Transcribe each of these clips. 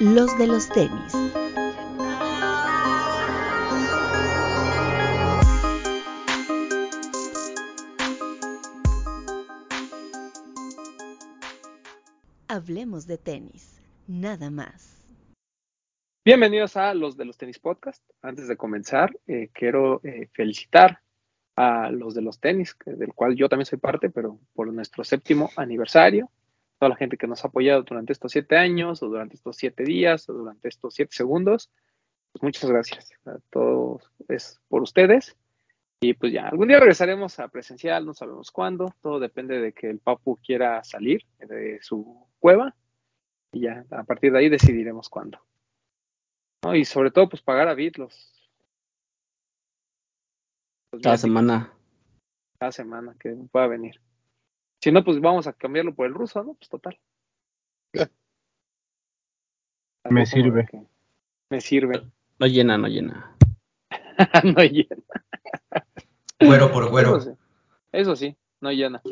los de los tenis. Hablemos de tenis, nada más. Bienvenidos a los de los tenis podcast. Antes de comenzar, eh, quiero eh, felicitar a los de los tenis, del cual yo también soy parte, pero por nuestro séptimo aniversario. Toda la gente que nos ha apoyado durante estos siete años, o durante estos siete días, o durante estos siete segundos. Pues muchas gracias. A todos es por ustedes. Y pues ya, algún día regresaremos a presencial, no sabemos cuándo. Todo depende de que el Papu quiera salir de su cueva. Y ya, a partir de ahí decidiremos cuándo. Y sobre todo, pues pagar a Bit los cada semana. Cada semana que pueda venir. Si no, pues vamos a cambiarlo por el ruso, ¿no? Pues total. Me sirve. Me sirve. No llena, no llena. no llena. Güero por güero. Eso sí, no llena.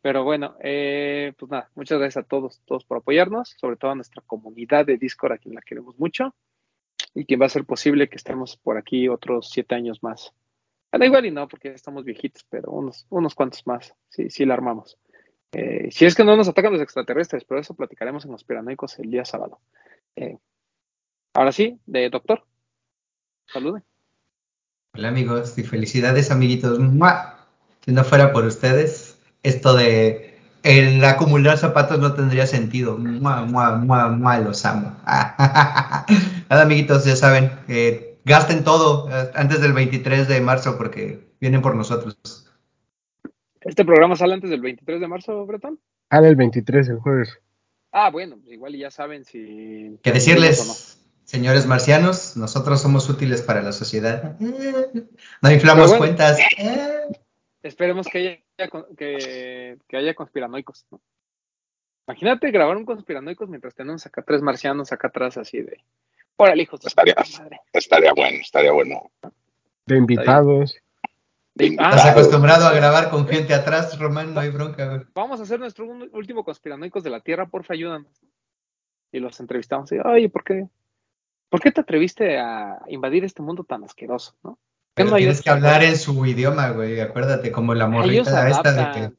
Pero bueno, eh, pues nada, muchas gracias a todos, todos por apoyarnos, sobre todo a nuestra comunidad de Discord, a quien la queremos mucho, y quien va a hacer posible que estemos por aquí otros siete años más. Da igual y no, porque estamos viejitos, pero unos, unos cuantos más, sí, sí la armamos. Eh, si es que no nos atacan los extraterrestres, pero eso platicaremos en los piranoicos el día sábado. Eh, ahora sí, de doctor. Salude. Hola amigos y felicidades amiguitos. Si no fuera por ustedes, esto de el acumular zapatos no tendría sentido. Mua, mua, mua, mua, los amo. Amiguitos, ya saben, eh, gasten todo eh, antes del 23 de marzo porque vienen por nosotros. ¿Este programa sale antes del 23 de marzo, Bretón? Sale el 23, el jueves. Ah, bueno, igual ya saben si... Que decirles, señores marcianos, nosotros somos útiles para la sociedad. No inflamos cuentas. Esperemos que haya, que, que haya conspiranoicos. Imagínate grabar un conspiranoicos mientras tenemos acá tres marcianos acá atrás así de... Órale, hijos. Estaría, estaría bueno, estaría bueno. De invitados. ¿Estás acostumbrado a grabar con gente atrás, Román? No hay bronca, Vamos a hacer nuestro último conspiranoicos de la Tierra, porfa, ayúdanos. Y los entrevistamos. Y, Oye, ¿por qué? ¿Por qué te atreviste a invadir este mundo tan asqueroso, no? Pero tienes que hablar en su idioma, güey. Acuérdate, como la morrita esta de que.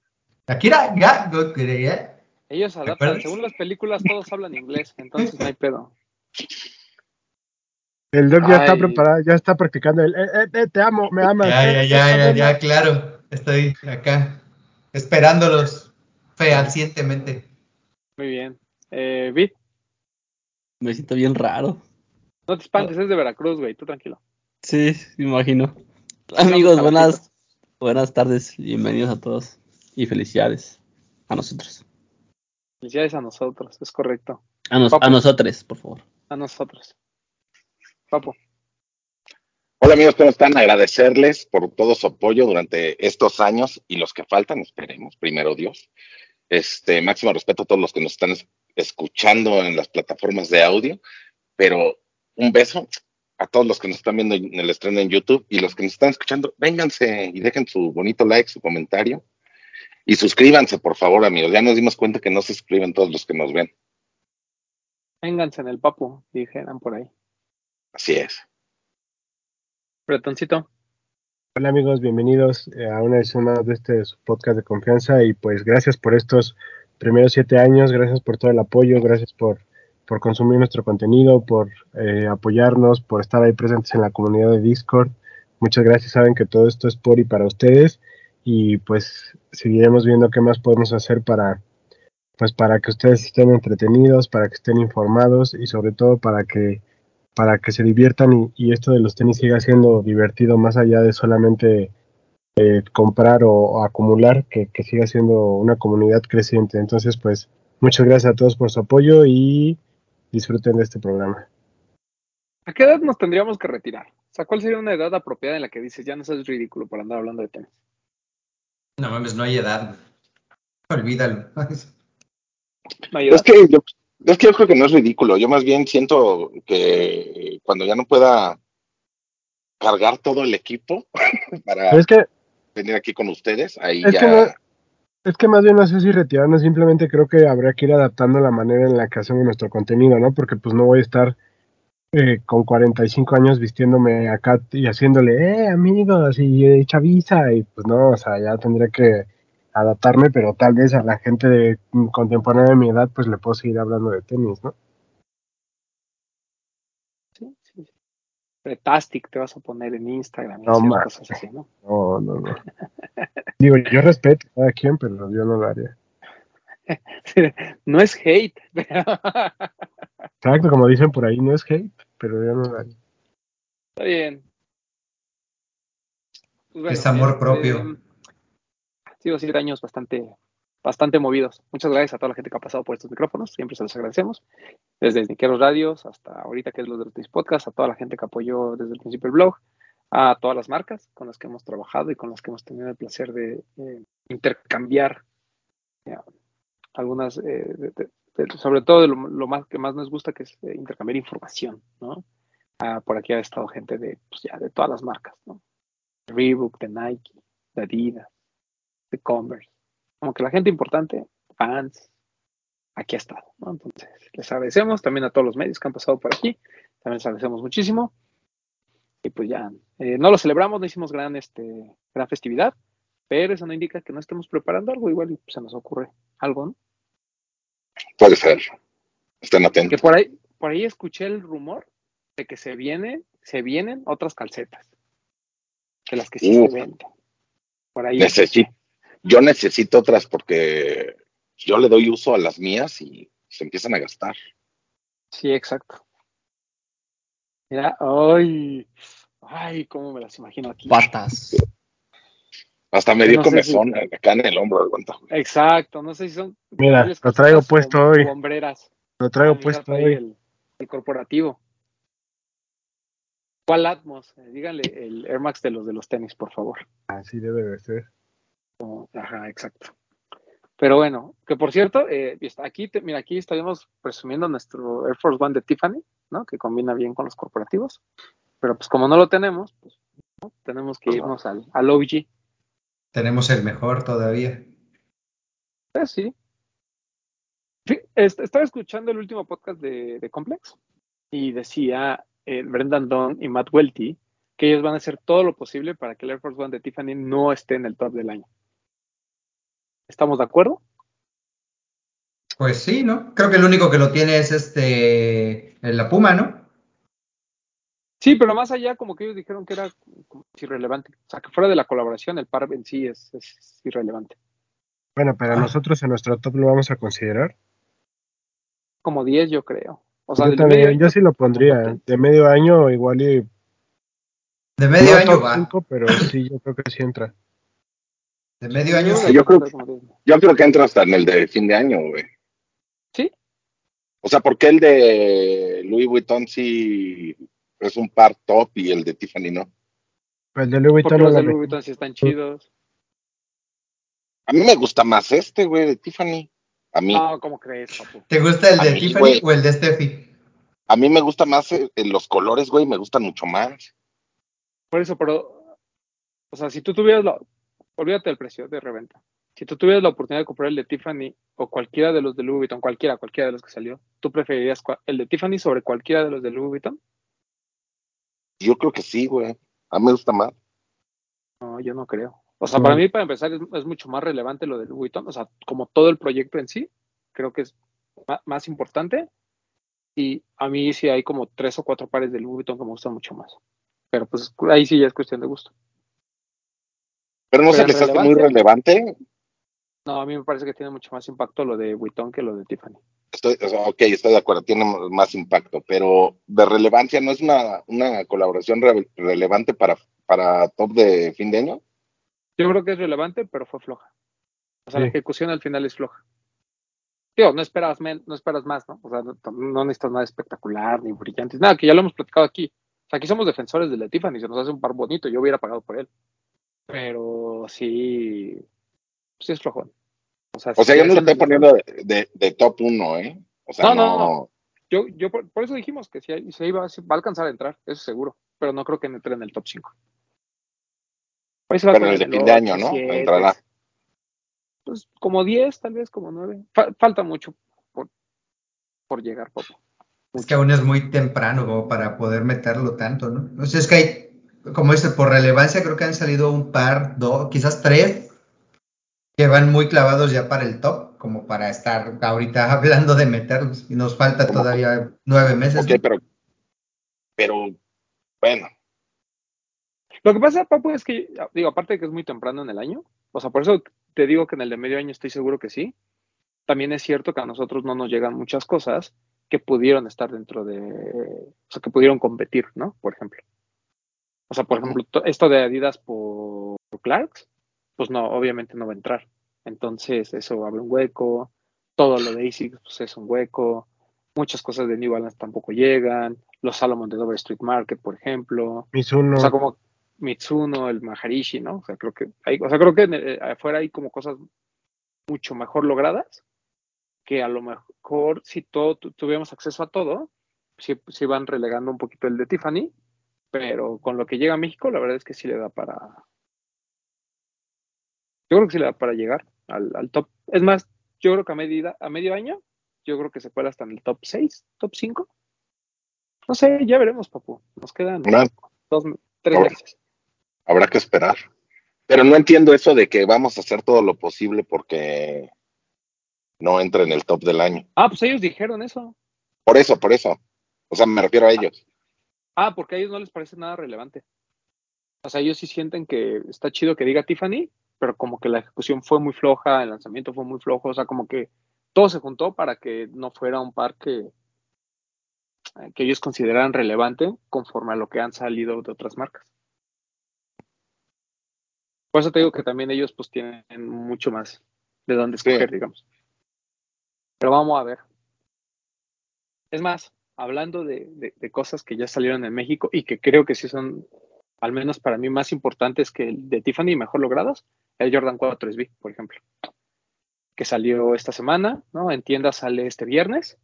Akira, ya, Ellos adaptan. Según las películas, todos hablan inglés, entonces no hay pedo. El Doc ya está preparado, ya está practicando el eh, eh, eh, te amo, me amas. Ya, ya, ya, ya, ya, claro. Estoy acá esperándolos fehacientemente. Muy bien. Eh, Bit. Me siento bien raro. No te espantes, es de Veracruz, güey, tú tranquilo. Sí, me imagino. Amigos, buenas, buenas tardes, bienvenidos a todos y felicidades a nosotros. Felicidades a nosotros, es correcto. A, a nosotros, por favor. A nosotros. Papo. Hola amigos, ¿cómo están? Agradecerles por todo su apoyo durante estos años y los que faltan, esperemos, primero Dios. Este, máximo respeto a todos los que nos están escuchando en las plataformas de audio, pero un beso a todos los que nos están viendo en el estreno en YouTube y los que nos están escuchando, vénganse y dejen su bonito like, su comentario y suscríbanse, por favor, amigos. Ya nos dimos cuenta que no se suscriben todos los que nos ven. Vénganse en el papo, dijeran por ahí. Así es. Bretoncito. Hola amigos, bienvenidos eh, a una edición más de este podcast de confianza y pues gracias por estos primeros siete años, gracias por todo el apoyo, gracias por, por consumir nuestro contenido, por eh, apoyarnos, por estar ahí presentes en la comunidad de Discord. Muchas gracias, saben que todo esto es por y para ustedes y pues seguiremos viendo qué más podemos hacer para pues para que ustedes estén entretenidos, para que estén informados y sobre todo para que para que se diviertan y, esto de los tenis siga siendo divertido más allá de solamente eh, comprar o, acumular, que, siga siendo una comunidad creciente. Entonces, pues, muchas gracias a todos por su apoyo y disfruten de este programa. ¿A qué edad nos tendríamos que retirar? O sea, ¿cuál sería una edad apropiada en la que dices, ya no es ridículo por andar hablando de tenis? No mames, no hay edad. Olvídalo. No hay edad. Es que es que yo creo que no es ridículo. Yo más bien siento que cuando ya no pueda cargar todo el equipo para venir aquí con ustedes, ahí ya. Es que más bien no sé si retirarnos, simplemente creo que habría que ir adaptando la manera en la que hacemos nuestro contenido, ¿no? Porque pues no voy a estar eh, con 45 años vistiéndome acá y haciéndole, eh, amigos, y eh, chaviza, y pues no, o sea, ya tendría que adaptarme, pero tal vez a la gente de, mm, contemporánea de mi edad, pues le puedo seguir hablando de tenis, ¿no? Sí, sí. Pretastic te vas a poner en Instagram y No, hacer ma. cosas así, ¿no? No, no, no. Digo, yo respeto a cada quien, pero yo no lo haría. no es hate, pero Exacto, como dicen por ahí, no es hate, pero yo no lo haría. está bien. Pues Es amor propio. Ha sido siete años bastante, bastante movidos. Muchas gracias a toda la gente que ha pasado por estos micrófonos. Siempre se los agradecemos. Desde Niqueros Radios hasta ahorita que es los de los Podcasts, a toda la gente que apoyó desde el principio el blog, a todas las marcas con las que hemos trabajado y con las que hemos tenido el placer de eh, intercambiar eh, algunas, eh, sobre todo lo, más que más nos gusta que es intercambiar información, ¿no? Ah, por aquí ha estado gente de, pues ya, de todas las marcas, ¿no? Reebok, de Nike, de Adidas, de Converse. Como que la gente importante, fans, aquí ha estado, ¿no? Entonces, les agradecemos también a todos los medios que han pasado por aquí, también les agradecemos muchísimo. Y pues ya, eh, no lo celebramos, no hicimos gran, este, gran festividad, pero eso no indica que no estemos preparando algo, igual y, pues, se nos ocurre algo, ¿no? Puede ser. Estén Que atentos. por ahí, por ahí escuché el rumor de que se vienen, se vienen otras calcetas. De las que sí se venden. Por ahí. Necesito, yo necesito otras porque yo le doy uso a las mías y se empiezan a gastar. Sí, exacto. Mira, ay, ay, cómo me las imagino aquí. Patas. Hasta me Yo dio no sé si- comezón acá en el hombro, aguanta. Exacto, no sé si son. Mira, lo traigo puesto hoy. hombreras. Lo traigo Ah, puesto hoy. El, el corporativo. ¿Cuál Atmos? Eh, díganle el Air Max de los de los tenis, por favor. Así debe de ser. Como- Ajá, exacto. Pero bueno, que por cierto, eh, aquí, te- mira, aquí estaríamos presumiendo nuestro Air Force One de Tiffany, ¿no? Que combina bien con los corporativos. Pero pues como no lo tenemos, pues ¿no? tenemos que Pues, irnos al, al OG. Tenemos el mejor todavía. Pues sí. Sí, est- estaba escuchando el último podcast de, de Complex y decía eh, Brendan Dunn y Matt Welty que ellos van a hacer todo lo posible para que el Air Force One de Tiffany no esté en el top del año. ¿Estamos de acuerdo? Pues sí, ¿no? Creo que el único que lo tiene es este, la Puma, ¿no? Sí, pero más allá, como que ellos dijeron que era como irrelevante. O sea, que fuera de la colaboración, el par en sí es, es irrelevante. Bueno, pero Ah. nosotros en nuestro top lo vamos a considerar. Como 10, yo creo. O sea, yo del también, medio yo sí lo pondría. De medio año igual y De medio no año top va. 5, pero sí, yo creo que sí entra. De medio año Yo sí. Yo creo- creo como 10. Yo creo que entra hasta en el de fin de año, güey. Sí, O sea, porque el de Louis Vuitton sí es un par top y el de Tiffany no. El de Louis Vuitton los lo de Louis. Vuitton sí están chidos. A mí me gusta más este, güey, de Tiffany. A mí, No, ¿cómo crees, papu? ¿Te gusta el de mí, Tiffany güey. o el de Steffi? a mí me gusta más eh, en los colores, güey, me gustan mucho más. Por eso, pero, o sea, si tú tuvieras la, olvídate del precio de reventa. Si tú tuvieras la oportunidad de comprar el de Tiffany o cualquiera de los de Louis Vuitton, cualquiera, cualquiera de los que salió, ¿tú preferirías el de Tiffany sobre cualquiera de los de Louis Vuitton? Yo creo que sí, güey. A mí me gusta más. No, yo no creo. O sea, No. para mí, para empezar, es, es mucho más relevante lo de Louis Vuitton. O sea, como todo el proyecto en sí, creo que es más importante. Y a mí sí hay como tres o cuatro pares de Louis Vuitton que me gustan mucho más. Pero pues ahí sí ya es cuestión de gusto. Pero no Pero se les hace muy relevante. No, a mí me parece que tiene mucho más impacto lo de Vuitton que lo de Tiffany. Estoy, ok, estoy de acuerdo, tiene más impacto, pero de relevancia no es una, una colaboración re- relevante para, para top de fin de año. Yo creo que es relevante, pero fue floja. O sea, la ejecución al final es floja. Digo, no esperas, men- no esperas más, ¿no? O sea, no, no necesitas nada espectacular ni brillante. Nada, que ya lo hemos platicado aquí. O sea, aquí somos defensores de la Tiffany, se nos hace un par bonito, yo hubiera pagado por él. Pero sí, sí es flojón. O sea, O sea, sí yo no lo estoy poniendo de, de- de top 1, ¿eh? O sea, No, no, no, Yo, yo por, por eso dijimos que si, si iba, si va a alcanzar a entrar, eso seguro. Pero no creo que entre en el top 5. Ahí se va Pero el de fin de año, ¿no? Entrará. pues como 10, tal vez como 9. falta mucho por, por llegar, Popo. Es que aún es muy temprano como para poder meterlo tanto, ¿no? O sea, es que hay, como dice, por relevancia creo que han salido un par, dos, quizás tres, que van muy clavados ya para el top, como para estar ahorita hablando de meterlos. Y nos falta todavía nueve meses. Ok, pero, pero, bueno. Lo que pasa, Papu, es que, digo, aparte de que es muy temprano en el año, o sea, por eso te digo que en el de medio año estoy seguro que sí. También es cierto que a nosotros no nos llegan muchas cosas que pudieron estar dentro de, o sea, que pudieron competir, ¿no? Por ejemplo. O sea, por ejemplo, esto de Adidas por Clarks, pues no, obviamente no va a entrar. Entonces, eso abre un hueco. Todo lo de ASICS, pues es un hueco. Muchas cosas de New Balance tampoco llegan. Los Salomon de Dover Street Market, por ejemplo. Mitsuno. O sea, como Mitsuno, el Maharishi, ¿no? O sea, creo que hay, o sea, creo que eh, afuera hay como cosas mucho mejor logradas que a lo mejor si todo tuviéramos acceso a todo, si sí, van relegando un poquito el de Tiffany, pero con lo que llega a México, la verdad es que sí le da para. Yo creo que sí le da para llegar al, top. Es más, yo creo que a, medida, a medio año, yo creo que se cuela hasta en el top 6, top 5. No sé, ya veremos, papu. Nos quedan dos, tres meses. Habrá que esperar. Pero no entiendo eso de que vamos a hacer todo lo posible porque no entra en el top del año. Ah, pues ellos dijeron eso. Por eso, por eso. O sea, me refiero a ellos. Ah, porque a ellos no les parece nada relevante. O sea, ellos sí sienten que está chido que diga Tiffany, pero como que la ejecución fue muy floja, el lanzamiento fue muy flojo, o sea, como que todo se juntó para que no fuera un par que, que ellos consideraran relevante conforme a lo que han salido de otras marcas. Por eso te digo que también ellos pues tienen mucho más de dónde escoger, digamos. Pero vamos a ver. Es más, hablando de, cosas que ya salieron en México y que creo que sí son, al menos para mí, más importantes que el de Tiffany mejor logrados, el Jordan 4 SB, por ejemplo, que salió esta semana, ¿no? En tiendas sale este viernes,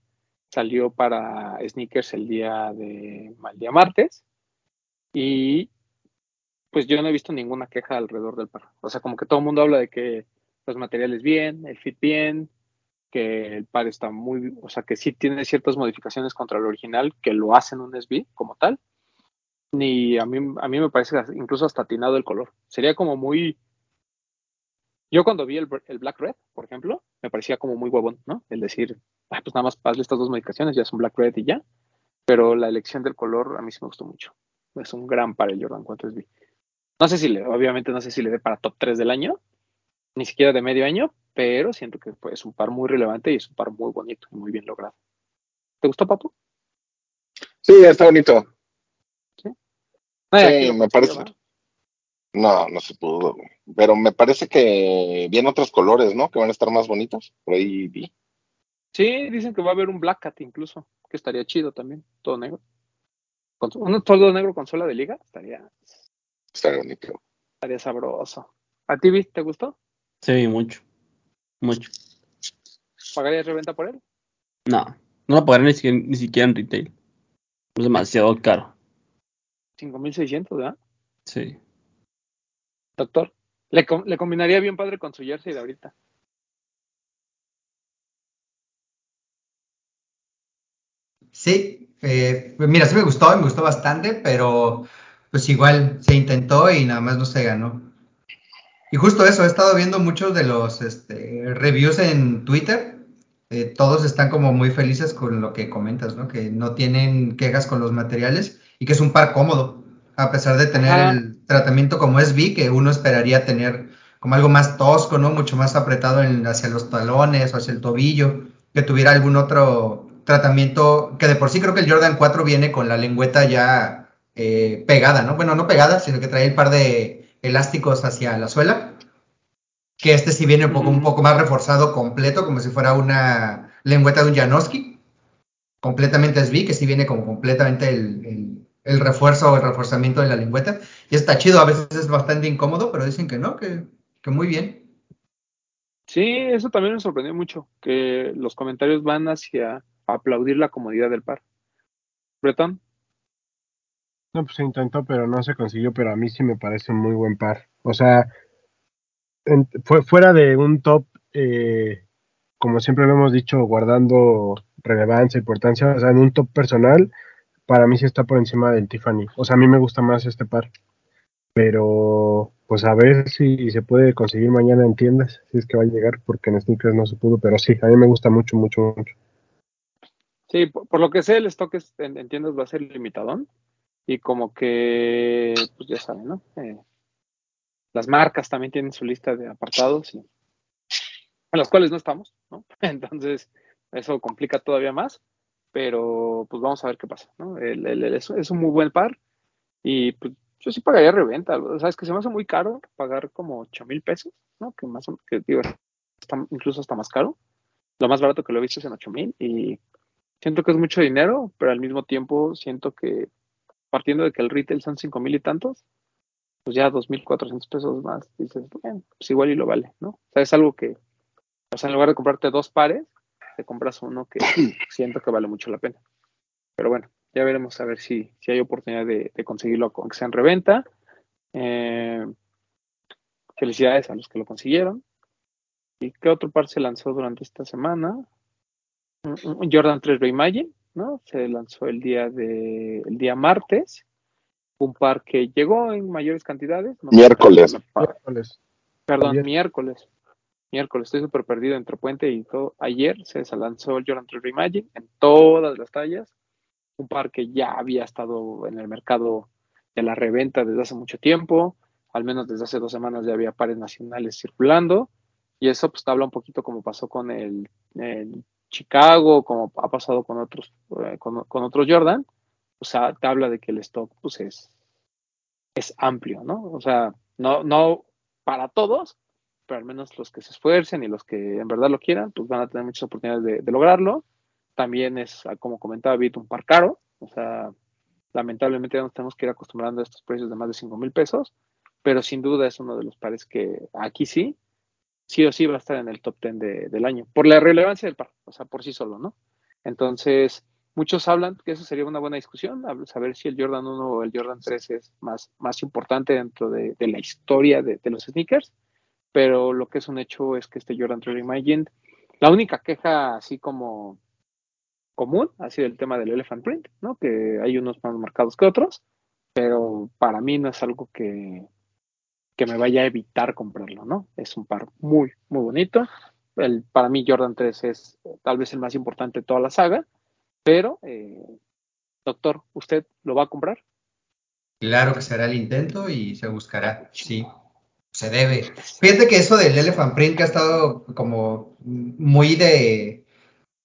salió para sneakers el día de mal día martes y pues yo no he visto ninguna queja alrededor del par. O sea, como que todo el mundo habla de que los materiales bien, el fit bien, que el par está muy, o sea, que sí tiene ciertas modificaciones contra el original que lo hacen un SB como tal. Ni a mí, a mí me parece incluso hasta atinado el color. Sería como muy. Yo cuando vi el, Black Red, por ejemplo, me parecía como muy huevón, ¿no? El decir, pues nada más hazle estas dos modificaciones, ya es un Black Red y ya. Pero la elección del color a mí sí me gustó mucho. Es un gran par el Jordan 4 SB. No sé si le, obviamente no sé si le dé para top 3 del año, ni siquiera de medio año, pero siento que pues, es un par muy relevante y es un par muy bonito y muy bien logrado. ¿Te gustó, Papu? Sí, está bonito. Sí, me parece. No, no se pudo, pero me parece que vienen otros colores, ¿no? Que van a estar más bonitos. Por ahí vi. Sí, dicen que va a haber un Black Cat incluso, que estaría chido también, todo negro. Con, un todo negro con sola de liga, estaría. Estaría bonito. Estaría sabroso. ¿A ti, te gustó? Sí, mucho. Mucho. ¿Pagarías reventa por él? No, no lo pagaré ni siquiera, en retail. Es demasiado caro. 5.600, ¿verdad? Sí. Doctor, le, le combinaría bien padre con su jersey de ahorita. Sí, eh, mira, sí me gustó, me gustó bastante, pero pues igual se intentó y nada más no se ganó. Y justo eso, he estado viendo muchos de los este, reviews en Twitter. Eh, todos están como muy felices con lo que comentas, ¿no? Que no tienen quejas con los materiales y que es un par cómodo, a pesar de tener el tratamiento como es V, que uno esperaría tener como algo más tosco, ¿no? Mucho más apretado hacia los talones o hacia el tobillo, que tuviera algún otro tratamiento, que de por sí creo que el Jordan 4 viene con la lengüeta ya eh, pegada, ¿no? Bueno, no pegada, sino que trae el par de elásticos hacia la suela, que este sí viene un poco, un poco más reforzado completo, como si fuera una lengüeta de un Janowski, completamente SB, que sí viene como completamente el, refuerzo o el reforzamiento de la lengüeta, y está chido, a veces es bastante incómodo, pero dicen que no, que, que muy bien. Sí, eso también me sorprendió mucho, que los comentarios van hacia aplaudir la comodidad del par. Bretón. No, pues se intentó, pero no se consiguió, pero a mí sí me parece un muy buen par. O sea, fue fuera de un top eh, como siempre lo hemos dicho, guardando relevancia, importancia, o sea, en un top personal, para mí sí está por encima del Tiffany. O sea, a mí me gusta más este par. Pero, pues a ver si se puede conseguir mañana en tiendas, si es que va a llegar, porque en sneakers no se pudo, pero sí, a mí me gusta mucho, mucho, mucho. Sí, por, lo que sé, el stock es- en tiendas va a ser limitadón. Y como que, pues ya saben, ¿no? Eh, las marcas también tienen su lista de apartados y, en las cuales no estamos, ¿no? Entonces, eso complica todavía más. Pero, pues vamos a ver qué pasa, ¿no? El, es, un muy buen par. Y pues yo sí pagaría reventa. O sea, que se me hace muy caro pagar como 8 mil pesos, ¿no? Que más que digo, está incluso está más caro. Lo más barato que lo he visto es en 8 mil. Y siento que es mucho dinero, pero al mismo tiempo siento que partiendo de que el retail son cinco mil y tantos, pues ya dos mil cuatrocientos pesos más, dices, bueno, pues igual y lo vale, ¿no? O sea, es algo que, o sea, en lugar de comprarte dos pares, te compras uno que siento que vale mucho la pena. Pero bueno, ya veremos a ver si, si hay oportunidad de, de conseguirlo con que sea en reventa. Eh, felicidades a los que lo consiguieron. ¿Y qué otro par se lanzó durante esta semana? Un- un Jordan 3 Reimagine, ¿no? Se lanzó el día de el día martes. Un par que llegó en mayores cantidades. no sé, Miércoles. Miércoles. Perdón, Ayer. miércoles. Miércoles, estoy súper perdido entre puente y todo. Ayer se lanzó el Jordan 3 Reimagine en todas las tallas. Un par que ya había estado en el mercado de la reventa desde hace mucho tiempo. Al menos desde hace dos semanas ya había pares nacionales circulando. Y eso pues habla un poquito como pasó con el, el Chicago, como ha pasado con otros, eh, con, con otros Jordan. O sea, te habla de que el stock pues es, es amplio, ¿no? O sea, no, no para todos, pero al menos los que se esfuercen y los que en verdad lo quieran, pues van a tener muchas oportunidades de, lograrlo. También es, como comentaba Vito, un par caro. O sea, lamentablemente ya nos tenemos que ir acostumbrando a estos precios de más de 5 mil pesos, pero sin duda es uno de los pares que aquí sí, sí o sí va a estar en el top 10 de- del año, por la relevancia del par, o sea, por sí solo, ¿no? Entonces, muchos hablan que eso sería una buena discusión, saber si el Jordan 1 o el Jordan 3 es más, más importante dentro de, de la historia de, los sneakers, pero lo que es un hecho es que este Jordan 3 Reimagined, la única queja así como común ha sido el tema del elephant print, ¿no? Que hay unos más marcados que otros, pero para mí no es algo que, que me vaya a evitar comprarlo, ¿no? Es un par muy, muy bonito. El, para mí Jordan 3 es eh, tal vez el más importante de toda la saga, pero, eh, doctor, ¿usted lo va a comprar? Claro que se hará el intento y se buscará, sí, se debe. Fíjate que eso del Elephant Print que ha estado como muy de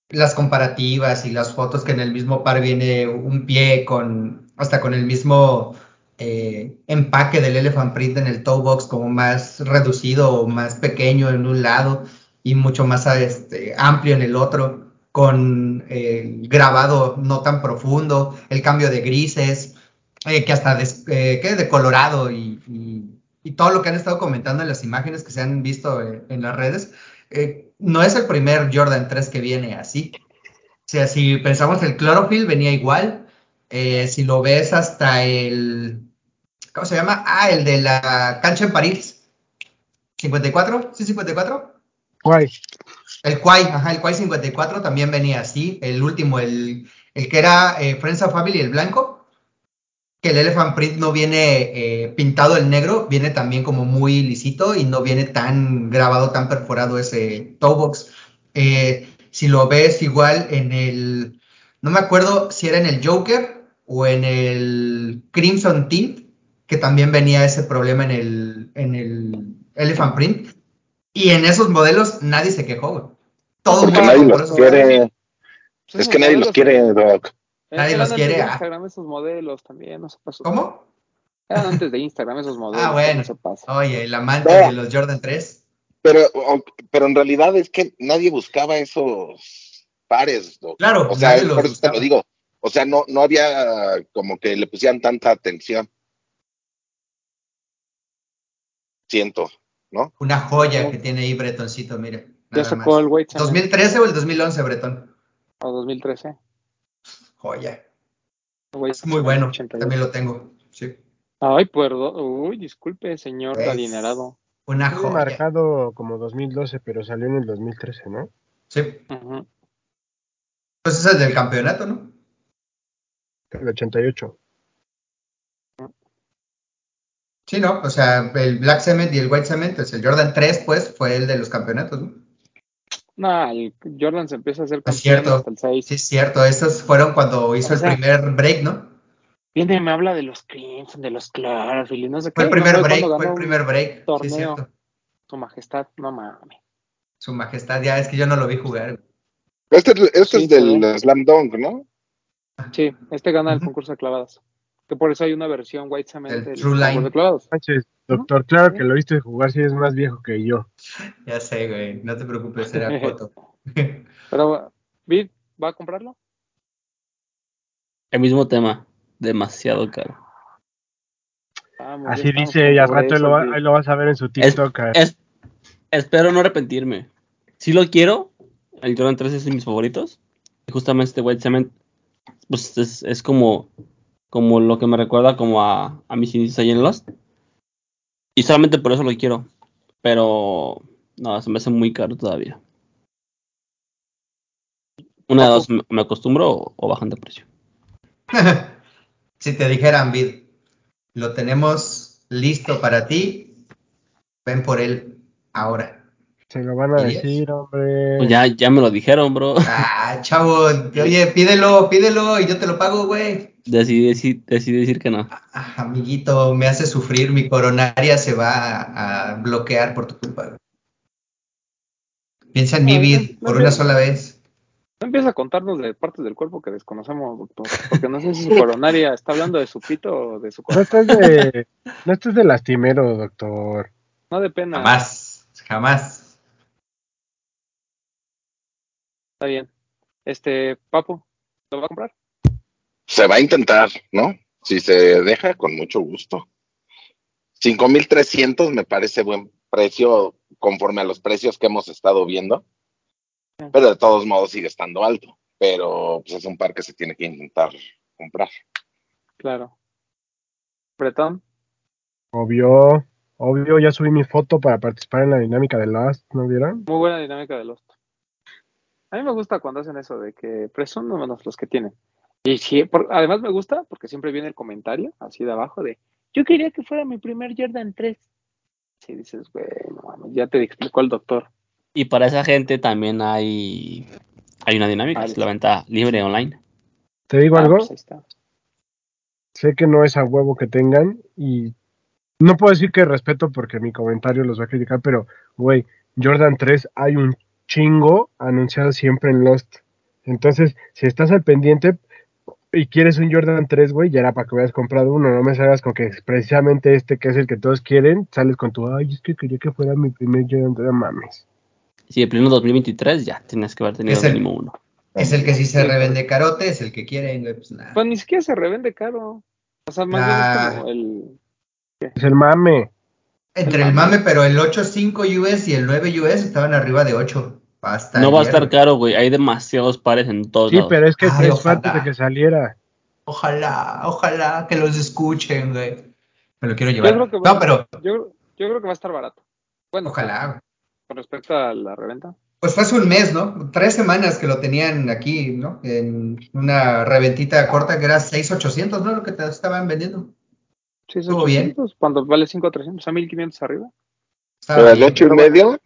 las comparativas y las fotos que en el mismo par viene un pie con, hasta con el mismo eh, empaque del Elephant Print en el toe box como más reducido o más pequeño en un lado y mucho más este, amplio en el otro, con eh, grabado no tan profundo, el cambio de grises, eh, que hasta des, que de colorado y, y, todo lo que han estado comentando en las imágenes que se han visto en las redes, no es el primer Jordan 3 que viene así. O sea, si pensamos el Chlorophyll venía igual, si lo ves hasta el, ¿cómo se llama? Ah, el de la cancha en París. 54, ¿sí 54? Guay. El Quai, ajá, el Quai 54 también venía así. El último, el, el que era eh, Friends of Family, el blanco, que el Elephant Print no viene eh, pintado el negro, viene también como muy lisito y no viene tan grabado, tan perforado ese toe box. Eh, si lo ves igual en el, no me acuerdo si era en el Joker o en el Crimson Tint, que también venía ese problema en el, en el Elephant Print. Y en esos modelos nadie se quejó, güey. Todo Porque nadie los quiere. Pues es que nadie los quiere, Doc. Nadie los quiere. De ah. Instagram esos modelos también, no se pasó. ¿Cómo? Eran antes de Instagram esos modelos. Ah, bueno. No se pasa. Oye, el amante No. de los Jordan 3. Pero, pero en realidad es que nadie buscaba esos pares, Doc. Claro, O sea, nadie los por eso te lo digo. O sea, no, no había como que le pusieran tanta atención. Siento, ¿no? Una joya que tiene ahí Bretoncito, mire. Ya sacó más. el Challenge. 2013 o el 2011, Bretón. O 2013. Joya. Es muy bueno. 88. También lo tengo. Sí. Ay, perdón. Uy, disculpe, señor Pues, adinerado. Una joya. marcado como 2012, pero salió en el 2013, ¿no? Sí. Ujú. Pues ese es el del campeonato, ¿no? El 88. Sí, ¿no? O sea, el Black Cement y el White Cement, pues el Jordan 3, pues, fue el de los campeonatos, ¿no? No, el Jordan se empieza a hacer Es campeón cierto. hasta el 6. Sí, es cierto. Estos fueron cuando hizo O sea, el primer break, ¿no? Viene y me habla de los Crimson, de los Clarfield y no sé qué. Fue el primer no break, fue el primer break. Sí, es torneo. cierto. Su majestad, no mames. Su majestad, ya es que yo no lo vi jugar. Este, es- este Sí, es del Slam Dunk, ¿no? Sí, este gana el concurso de clavadas. Que por eso hay una versión White Cement El del True Line. de clavadas. Sánchez, doctor, claro que lo viste jugar si es más viejo que yo. Ya sé, güey. No te preocupes, era foto. Pero, ¿Vid va a comprarlo? El mismo tema, demasiado caro. Vamos, ya Así dice, y al rato lo, va- pobreza, ahí lo vas a ver en su TikTok. ah. es- espero no arrepentirme. Si lo quiero, el Jordan 3 es de mis favoritos. Y justamente este White Cement, pues es, es como, como lo que me recuerda como a, a mis inicios ahí en Lost. Y solamente por eso lo quiero. Pero no, se me hace muy caro todavía. Una de dos, me acostumbro o, o bajan de precio. si te dijeran, Vid, lo tenemos listo para ti, ven por él ahora. Se lo van a decir, hombre. Pues ya, ya me lo dijeron, bro. Ah, chavo, oye, pídelo, pídelo y yo te lo pago, güey. Decidí, deci- decidí decir que no. Ah, amiguito, me hace sufrir, mi coronaria se va a, a bloquear por tu culpa. güey. Piensa en mi No, Vid no, por no, una no. sola vez. No empieza a contarnos de partes del cuerpo que desconocemos, doctor. Porque no sé si su coronaria está hablando de su pito o de su No corazón. estés de, no estés de lastimero, doctor. No de pena. Jamás, jamás. Está bien. Este, Papo, ¿lo va a comprar? Se va a intentar, ¿no? Si se deja, con mucho gusto. 5.300 me parece buen precio conforme a los precios que hemos estado viendo. Pero de todos modos sigue estando alto. Pero pues, es un par que se tiene que intentar comprar. Claro. Bretón, Obvio, obvio, ya subí mi foto para participar en la dinámica de Last, ¿no vieron? muy buena dinámica de Lost. A mí me gusta cuando hacen eso de que presumen menos los que tienen. Y sí, por- además me gusta porque siempre viene el comentario así de abajo de yo quería que fuera mi primer Jordan 3. Si dices, güey, no mames, ya te explicó el doctor. Y para esa gente también hay, hay una dinámica, Vale. es la venta libre online. Te digo Ah, algo, pues ahí está. sé que no es a huevo que tengan y no puedo decir que respeto porque mi comentario los va a criticar, pero, güey, Jordan 3 hay un chingo anunciado siempre en Lost. Entonces, si estás al pendiente y quieres un Jordan 3, güey, ya era para que hubieras comprado uno, no me salgas con que precisamente este que es el que todos quieren, sales con tu, ay, es que quería que fuera mi primer Jordan 3, no mames. Si de pleno 2023 ya tienes que haber tenido Es el- mínimo uno. Es el que sí se revende carote, es el que quieren, güey, pues nada. Pues ni siquiera se revende caro. O sea, más bien es como el. Es el mame. Entre el mame, pero el 8.5 US y el 9 US estaban arriba de 8. Basta. No va a estar caro, güey. Hay demasiados pares en todos Sí, lados. pero es que Ay, es parte ojalá. de que saliera. Ojalá, ojalá que los escuchen, güey. Me lo quiero Yo llevar. creo que va- No, pero Yo, yo creo que va a estar barato. Bueno, ojalá. güey. con respecto a la reventa. Pues fue hace un mes, ¿no? Tres semanas que lo tenían aquí, ¿no? En una reventita corta que era 6,800, ¿no? Lo que te estaban vendiendo. Sí, bien. 800, cuando vale 5,300, a 1,500 arriba. Pero el bien. 8 y medio,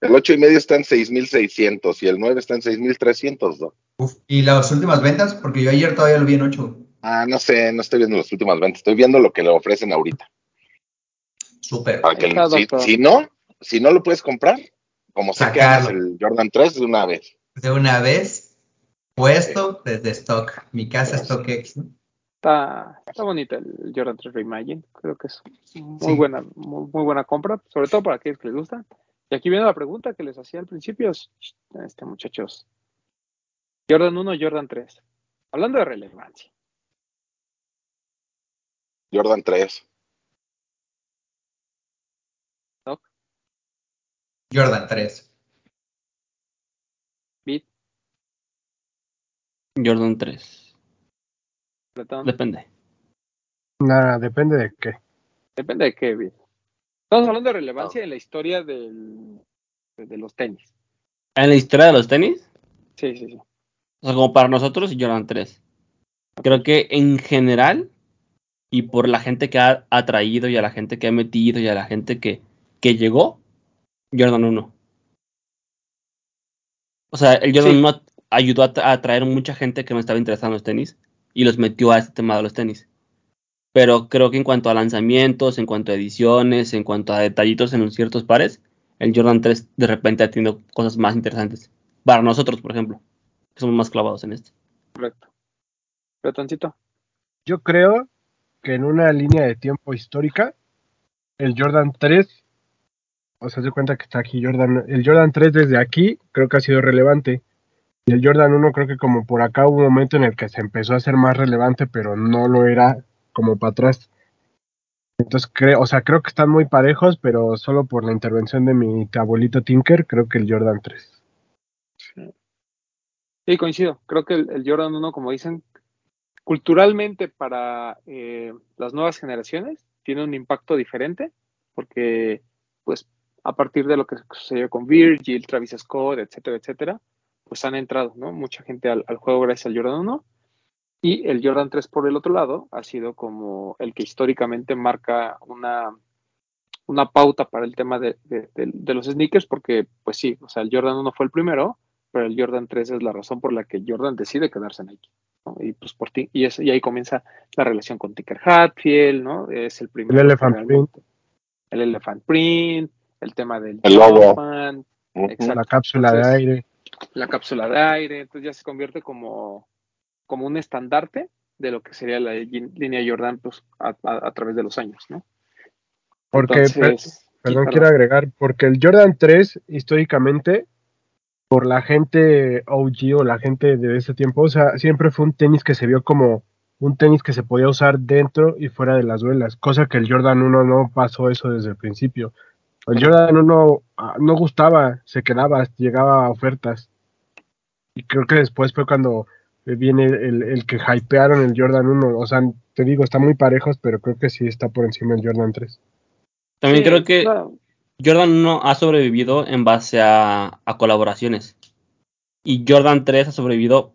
el 8 y medio está en 6.600 y el 9 está en 6.300, ¿no? Uf, ¿Y las últimas ventas? Porque yo ayer todavía lo vi en 8. Ah, no sé, no estoy viendo las últimas ventas, estoy viendo lo que le ofrecen ahorita. Súper. Si, si no, si no lo puedes comprar, como haces el Jordan 3 de una vez. De una vez, puesto desde stock. Mi casa StockX, ¿no? Está, está bonito el Jordan 3 Reimagine. Creo que es muy Sí. buena, muy, muy buena compra, sobre todo para aquellos que les gusta. Y aquí viene la pregunta que les hacía al principio, este muchachos. Jordan 1, Jordan 3. Hablando de relevancia. Jordan 3. Jordan 3. Beat, Jordan 3. Bretón. Depende. Nada, depende de qué. Depende de qué, Beat. Estamos hablando de relevancia en la historia del, de, los tenis. En la historia de los tenis, Sí, sí, sí. o sea, como para nosotros, Jordan 3. Creo que en general, y por la gente que ha atraído y a la gente que ha metido y a la gente que, que llegó, Jordan 1. O sea, el Jordan Sí. 1 ayudó a atraer mucha gente que no estaba interesada en los tenis y los metió a este tema de los tenis. Pero creo que en cuanto a lanzamientos, en cuanto a ediciones, en cuanto a detallitos en ciertos pares, el Jordan 3 de repente ha tenido cosas más interesantes. Para nosotros, por ejemplo, que somos más clavados en esto. Correcto. Bretoncito. Yo creo que en una línea de tiempo histórica, el Jordan 3, o sea, se cuenta que está aquí Jordan, el Jordan 3 desde aquí creo que ha sido relevante. Y el Jordan 1 creo que como por acá hubo un momento en el que se empezó a hacer más relevante, pero no lo era como para atrás. Entonces creo, o sea, creo que están muy parejos, pero solo por la intervención de mi abuelito Tinker, creo que el Jordan 3. Sí, coincido. Creo que el, el Jordan 1, como dicen, culturalmente para eh, las nuevas generaciones tiene un impacto diferente, porque pues a partir de lo que sucedió con Virgil, Travis Scott, etcétera, etcétera, pues han entrado, ¿no? Mucha gente al, al juego gracias al Jordan 1. Y el Jordan 3 por el otro lado ha sido como el que históricamente marca una, una pauta para el tema de, de- de- de los sneakers, porque pues sí, o sea, el Jordan 1 fue el primero, pero el Jordan 3 es la razón por la que Jordan decide quedarse en Nike. ¿no? Y pues por ti, y, es- y ahí comienza la relación con Tinker Hatfield, ¿no? Es el primero. El Elephant realmente- El Elephant Print, el tema del El logo. Exacto. La cápsula de aire. La cápsula de aire, entonces ya se convierte como, como un estandarte de lo que sería la línea Jordan pues, a, a- a través de los años, ¿no? Porque, Entonces, Perdón, quiero agregar, porque el Jordan 3, históricamente, por la gente OG o la gente de ese tiempo, o sea, siempre fue un tenis que se vio como un tenis que se podía usar dentro y fuera de las duelas, cosa que el Jordan 1 no pasó eso desde el principio. El Jordan 1 ah, no gustaba, se quedaba, llegaba a ofertas. Y creo que después fue cuando eh, viene el, el que hypearon el Jordan 1. O sea, te digo, está muy parejos, pero creo que sí está por encima el Jordan 3. También Sí, creo que Jordan 1 ha sobrevivido en base a, a colaboraciones. Y Jordan 3 ha sobrevivido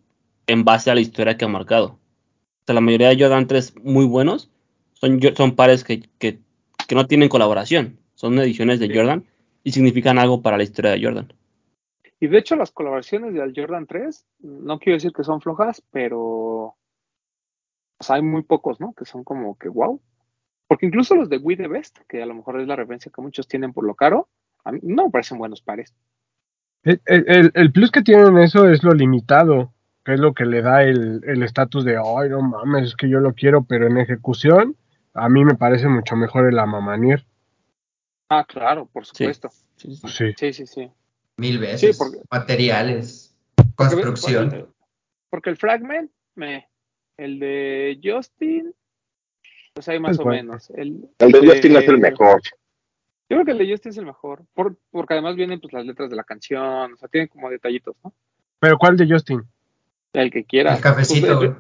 en base a la historia que ha marcado. O sea, la mayoría de Jordan 3 muy buenos son, son pares que, que, que no tienen colaboración. Son ediciones de Sí. Jordan y significan algo para la historia de Jordan. Y de hecho las colaboraciones del Jordan 3, no quiero decir que son flojas, pero o sea, hay muy pocos, ¿no? Que son como que wow. Porque incluso los de We The Best, que a lo mejor es la referencia que muchos tienen por lo caro, a mí no me parecen buenos pares. El, el- el plus que tienen eso es lo limitado, que es lo que le da el el estatus de, ay, no mames, es que yo lo quiero, pero en ejecución, a mí me parece mucho mejor el Amamanier. Ah, claro, por supuesto. Sí, sí. Sí. Sí, sí, sí. Mil veces. Sí, porque- Materiales, Porque, construcción. porque- porque el Fragment, me, el de Justin, pues hay más o menos. El, El de Justin es el mejor. Yo creo que el de Justin es el mejor, por- porque además vienen pues las letras de la canción, o sea, tienen como detallitos, ¿no? Pero ¿cuál de Justin? El que quiera. El cafecito, Pues,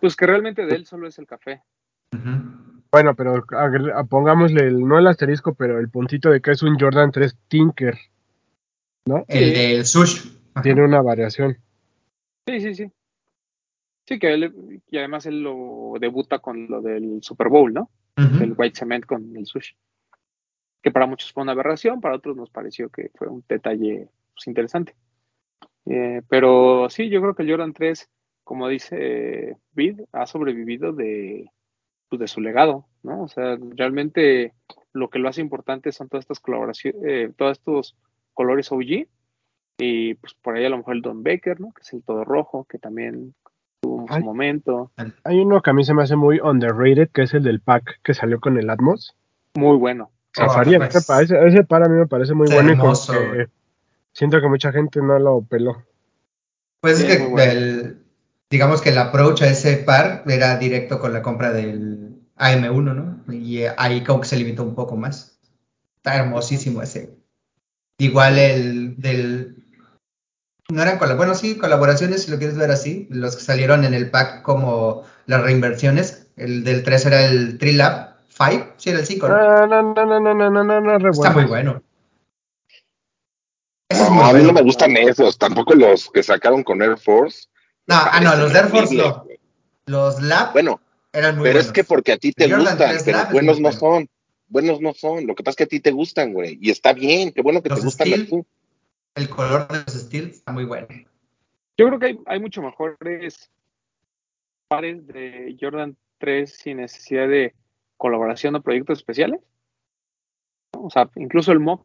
pues que realmente de él solo es el café. Ujú. Bueno, pero pongámosle el, no el asterisco, pero el puntito de que es un Jordan 3 Tinker. ¿No? El del sush. Tiene una variación. Sí, sí, sí. Sí, que él, y además él lo debuta con lo del Super Bowl, ¿no? El White Cement con el sushi. Que para muchos fue una aberración, para otros nos pareció que fue un detalle pues, interesante. Eh, pero sí, yo creo que el Jordan 3, como dice Bid, ha sobrevivido de, pues, de su legado, ¿no? O sea, realmente lo que lo hace importante son todas estas colaboraciones, eh, todos estos colores OG. Y pues por ahí a lo mejor el Don Baker, ¿no? Que es el todo rojo, que también tuvo su Ay. momento. Hay uno que a mí se me hace muy underrated, que es el del pack que salió con el Atmos. Muy bueno. Safari, pues. ese, pa- ese, ese para mí me parece muy bueno y como hermoso, que güey. siento que mucha gente no lo peló. Pues Sí, es que bueno. el- digamos que el approach a ese par era directo con la compra del AM1, ¿no? Y ahí como que se limitó un poco más. Está hermosísimo ese. Igual el del... No eran colaboraciones, bueno, sí, colaboraciones, si lo quieres ver así, los que salieron en el pack como las reinversiones. El del 3 era el Trilab 5, sí era el 5, ¿no? No, no, no, no, no, no, no, no, no, re Está muy bueno. No, a mí no me gustan esos, tampoco los que sacaron con Air Force. No, ah, no, los Air Force no. Los Lab Bueno, eran muy pero buenos. es que porque a ti te Jordan gustan, 3 pero Lab buenos no bueno. son. Buenos no son. Lo que pasa es que a ti te gustan, güey. Y está bien, qué bueno que Los te gustan Steel. así. El color de los Steel está muy bueno. Yo creo que hay, hay mucho mejores pares de Jordan 3 sin necesidad de colaboración o proyectos especiales. O sea, incluso el Mocha,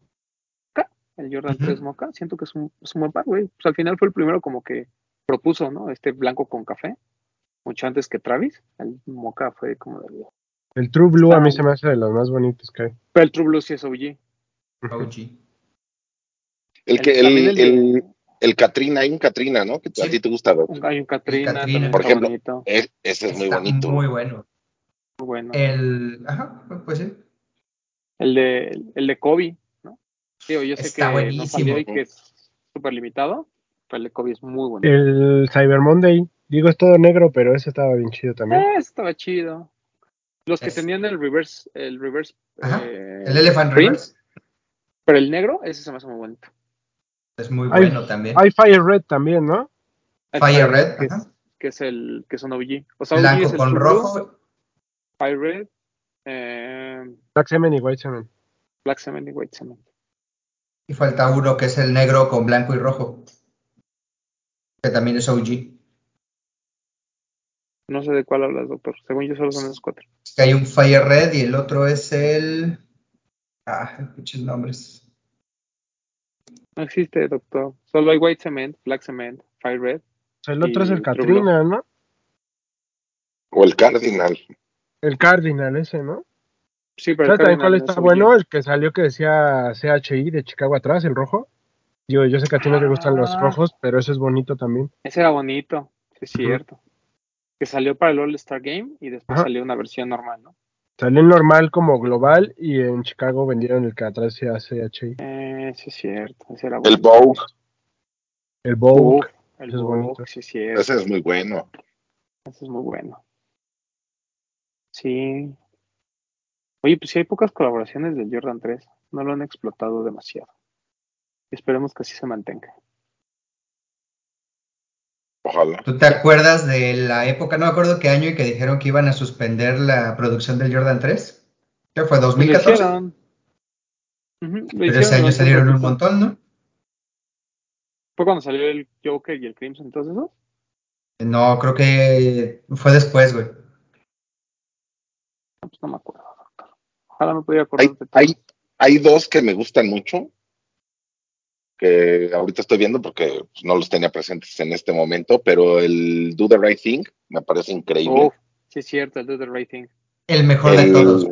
el Jordan Ujú. 3 Mocha, siento que es un, es un buen par, güey. Pues al final fue el primero como que propuso, ¿no? Este blanco con café, mucho antes que Travis. El Mocha fue como de... El True Blue a mí se me hace de los más bonitos que hay. Pero el True Blue sí es OG. OG. El que, el, el, el Katrina, hay un Katrina, ¿no? Que a ti te gusta, un- hay un Katrina, Katrina. también Por está ejemplo, bonito, Es- ese es muy Está bonito. Muy bueno. muy bueno. El. Ajá, pues sí. El de, el de Kobe, ¿no? Digo, yo sé Está que buenísimo. no salió y que es súper limitado, el de Kobe es muy bueno. El Cyber Monday, digo, es todo negro, pero ese estaba bien chido también. Eh, estaba chido. Los que Es- tenían el reverse, el reverse, Ajá. eh, El Elephant print, Reverse pero el negro, ese se me hace muy bonito. es muy Hay- bueno también. Hay Fire Red también, ¿no? Fire Red, que, es, que es el que son OG. O sea, OG Blanco es el con rojo. Fire Red, eh, Black Semen y White Semen. Black Cement y White Cement. Y falta uno que es el negro con blanco y rojo. Que también es OG. No sé de cuál hablas, doctor. Según yo solo son esos cuatro. Que hay un Fire Red y el otro es el. Ah, escuchen nombres. No existe, doctor. Solo hay White Cement, Black Cement, Fire Red. O sea, el otro es el Katrina, ¿no? O el Cardinal. El Cardinal ese, ¿no? Sí, pero ¿Sabes el también cuál está bueno? El que salió que decía CHI de Chicago atrás, el rojo. Digo, yo sé que a ti no te gustan los Ah. rojos, pero ese es bonito también. Ese era bonito, sí es cierto. Que salió para el All-Star Game y después salió una versión normal, ¿no? Salió en normal como global y en Chicago vendieron el que atrás decía CHI. Eh, sí es cierto, ese era El. Vogue. El Vogue. El ese es Vogue, bonito. sí es cierto, Ese es muy bueno. ese es muy bueno. Sí. Oye, pues sí hay pocas colaboraciones del Jordan 3, no lo han explotado demasiado. Esperemos que así se mantenga. Ojalá. ¿Tú te acuerdas de la época? No me acuerdo qué año y que dijeron que iban a suspender la producción del Jordan 3. ¿Qué fue? Pues lo ¿2014? hicieron. Ujú, lo Pero ese año salieron un montón, ¿no? ¿Fue cuando salió el Joker y el Crimson entonces, no? No, creo que fue después, güey. No, pues no me acuerdo, doctor. Ojalá me pudiera acordar Hay, de todo. hay, hay dos que me gustan mucho, que ahorita estoy viendo porque pues, no los tenía presentes en este momento, pero el Do the Right Thing me parece increíble. Sí es cierto, el Do the Right Thing. El mejor de todos.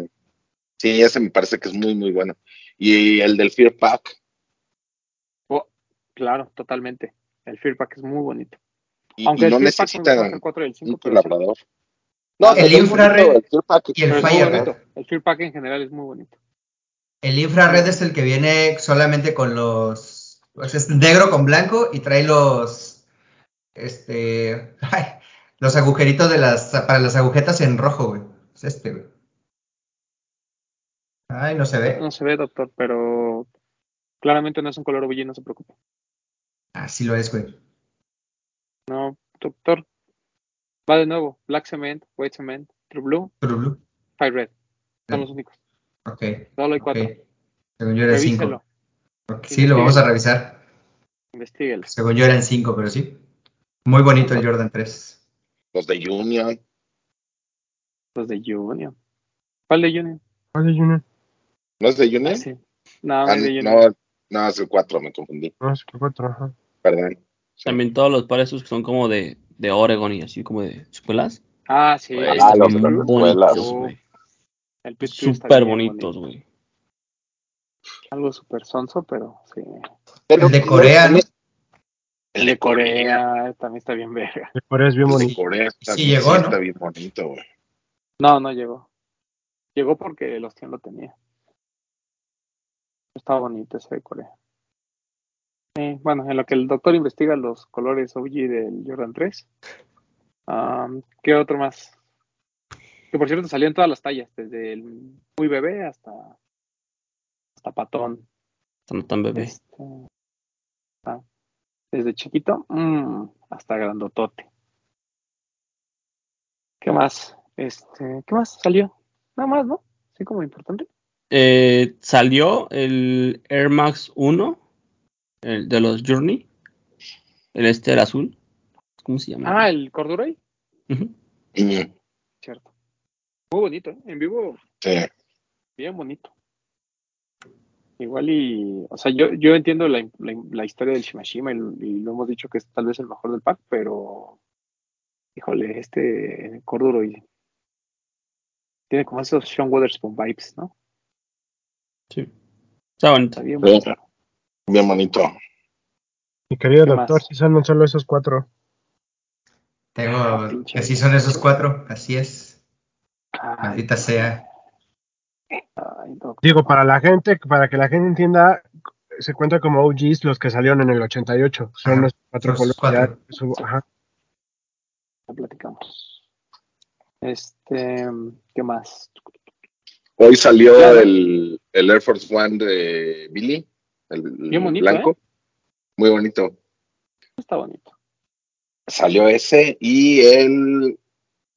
Sí, ese me parece que es muy, muy bueno. Y el del Fear Pack. Oh, claro, totalmente. El Fear Pack es muy bonito. Y, Aunque y el no necesitan el 4 y el 5, un sí, colaborador. No, El infrared el Fear Pack y el pero es muy Fire Red. bonito. El Fear Pack en general es muy bonito. El infrared es el que viene solamente con los. Pues es negro con blanco y trae los. Este. ay, los agujeritos de las. para las agujetas en rojo, güey. Es este, güey. Ay, no se ve. No se ve, doctor, pero claramente no es un color OBG, no se preocupe. Así lo es, güey. No, doctor. Va de nuevo. Black Cement, White Cement, True Blue, True Blue. Fire Red. Son los únicos. Ok. Solo hay ok. cuatro. Según yo Revíselo, cinco. Sí, lo vamos a revisar. investiguelo. Según yo eran cinco, pero sí. Muy bonito el Jordan 3. Los de Union. Los de Union. ¿Cuál de Union? ¿Cuál es Junior? ¿No es de Union? Ah, sí. No, Ah, es de Union. no, no, es el 4, me confundí. No, es que cuatro, ajá. Perdón. Sí. También todos los pares esos que son como de, de Oregon y así como de escuelas. Ah, sí. Ah, los de bonitos, escuelas. El Súper bien bonitos, bonito. güey. Algo súper sonso, pero sí. Pero El de no- Corea, ¿no? El de Corea. También está bien verga. El Corea es bien El de bonito. Corea está, Sí llegó, ¿no? está bien bonito, güey. No, no llegó. Llegó porque el Ostión lo tenía. Está bonito ese de Corea. Sí, bueno, en lo que el doctor investiga los colores OG del Jordan 3. am, ¿Qué otro más? ¿Qué Que por cierto salían todas las tallas, desde el muy bebé hasta, hasta patón. No tan bebé. Este, ah, desde chiquito mm, hasta grandotote. ¿Qué más? Este, ¿qué más salió? Nada más, ¿no? Sí, como importante. Eh, salió el Air Max 1 el de los Journey. El este, el azul. ¿Cómo se llama? Ah, el Corduroy. Mm, Cierto. Muy bonito, ¿eh? En vivo, sí. bien bonito. Igual y, o sea, yo, yo entiendo la, la, la historia del Shimashima y, y lo hemos dicho que es tal vez el mejor del pack, pero, híjole, este Corduroy tiene como esos Sean Witherspoon vibes, ¿no? Sí. Está bonito. Está bien Sí. bonito. Bien bonito. Mi querido ¿Qué doctor, si son solo esos cuatro. Tengo, Ah, así son esos cuatro, así es. Maldita sea. Digo, para la gente, para que la gente entienda, se cuenta como OGs los que salieron en el 88. Son Ajá, los cuatro los colores. cuatro. ya, ajá. Ya platicamos. Este, ¿qué más? Hoy salió el, el Air Force One de Billy, el, Bien bonito, blanco. Muy bonito. Está bonito. Salió ese y el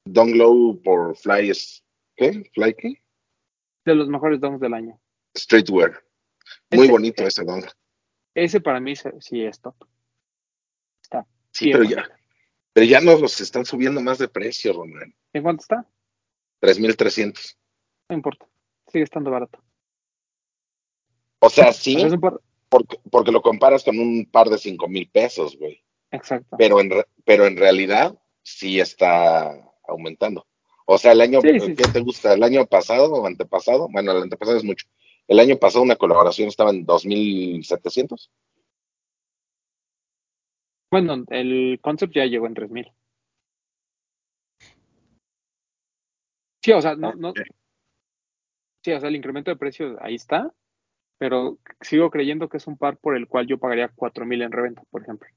Don't Glow por Fly, ¿qué? ¿Fly qué? De los mejores donks del año. Streetwear. Muy Ese- bonito ese don. Ese para mí sí es top. Está Sí, pero ya, pero ya nos los están subiendo más de precio, Román. ¿En cuánto está? 3.300. No importa. Sigue estando barato. O sea, sí, porque, porque lo comparas con un par de 5,000 pesos, güey. Exacto. Pero en, re- pero en realidad sí está aumentando. O sea, el año, Sí, sí, ¿qué sí. te gusta? ¿El año pasado o antepasado? Bueno, el antepasado es mucho. El año pasado una colaboración estaba en 2.700. Bueno, el concept ya llegó en 3000. Sí, o sea, no, no. Sí, o sea, el incremento de precio ahí está, pero sigo creyendo que es un par por el cual yo pagaría 4000 en reventa, por ejemplo.